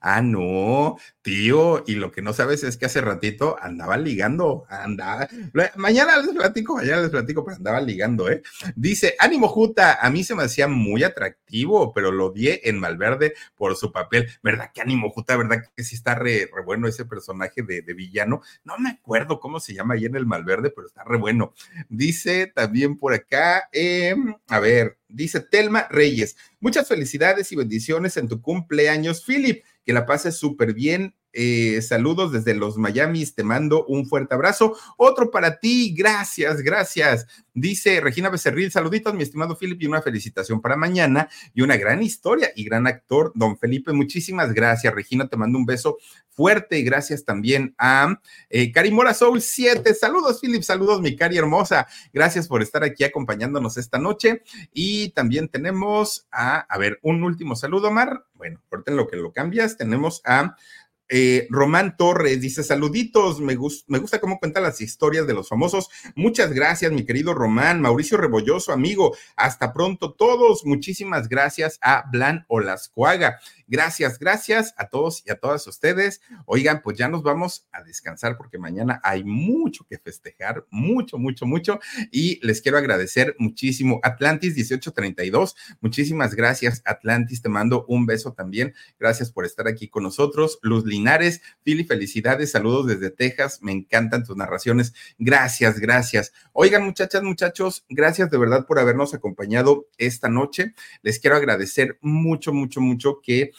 Ah, no, tío, y lo que no sabes es que hace ratito andaba ligando, andaba, mañana les platico, mañana les platico, pero andaba ligando, ¿eh? Dice, ánimo Juta, a mí se me hacía muy atractivo, pero lo di en Malverde por su papel, ¿verdad que ánimo Juta, verdad que sí está re, bueno ese personaje de, villano? No me acuerdo cómo se llama ahí en el Malverde, pero está re bueno. Dice también por acá, em, a ver, dice Telma Reyes, muchas felicidades y bendiciones en tu cumpleaños, Philip. Que la pases súper bien eh, saludos desde los Miamis, te mando un fuerte abrazo. Otro para ti, gracias, gracias. Dice Regina Becerril, saluditos, mi estimado Felipe, y una felicitación para mañana y una gran historia y gran actor, don Felipe. Muchísimas gracias, Regina, te mando un beso fuerte y gracias también a eh, Cari Mora Soul 7. Saludos, Philip, saludos, mi Cari hermosa. Gracias por estar aquí acompañándonos esta noche. Y también tenemos a, a ver, un último saludo, Mar. Bueno, ahorita en lo que lo cambias, tenemos a eh, Román Torres dice: Saluditos, me, me gusta cómo cuenta las historias de los famosos. Muchas gracias, mi querido Román. Mauricio Rebolloso, amigo. Hasta pronto, todos. Muchísimas gracias a Blan Olascuaga. Gracias, gracias a todos y a todas ustedes. Oigan, pues ya nos vamos a descansar porque mañana hay mucho que festejar, mucho, mucho, mucho. Y les quiero agradecer muchísimo. Atlantis 1832, muchísimas gracias, Atlantis. Te mando un beso también. Gracias por estar aquí con nosotros. Luz Linares, Fili, felicidades, saludos desde Texas. Me encantan tus narraciones. Gracias, gracias. Oigan, muchachas, muchachos, gracias de verdad por habernos acompañado esta noche. Les quiero agradecer mucho, mucho, mucho que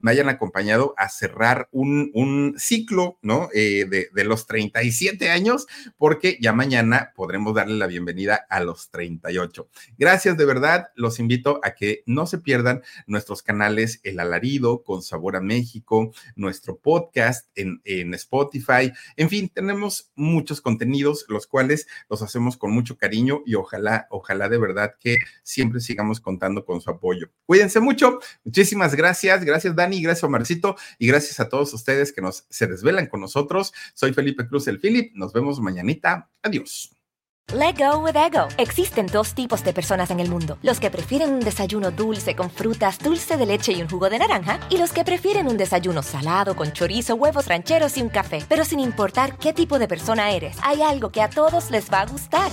me hayan acompañado a cerrar un, ciclo, ¿no? Eh, de, de, los 37 años, porque ya mañana podremos darle la bienvenida a los 38. Gracias de verdad, los invito a que no se pierdan nuestros canales El Alarido con Sabor a México, nuestro podcast en, en Spotify, en fin, tenemos muchos contenidos, los cuales los hacemos con mucho cariño y ojalá, ojalá de verdad que siempre sigamos contando con su apoyo. Cuídense mucho, muchísimas gracias, gracias Dani gracias Omarcito y gracias a todos ustedes que nos se desvelan con nosotros. Soy Felipe Cruz, el Philip. Nos vemos mañanita. Adiós. Let go with ego. Existen dos tipos de personas en el mundo: los que prefieren un desayuno dulce con frutas, dulce de leche y un jugo de naranja, y los que prefieren un desayuno salado con chorizo, huevos rancheros y un café. Pero sin importar qué tipo de persona eres, hay algo que a todos les va a gustar.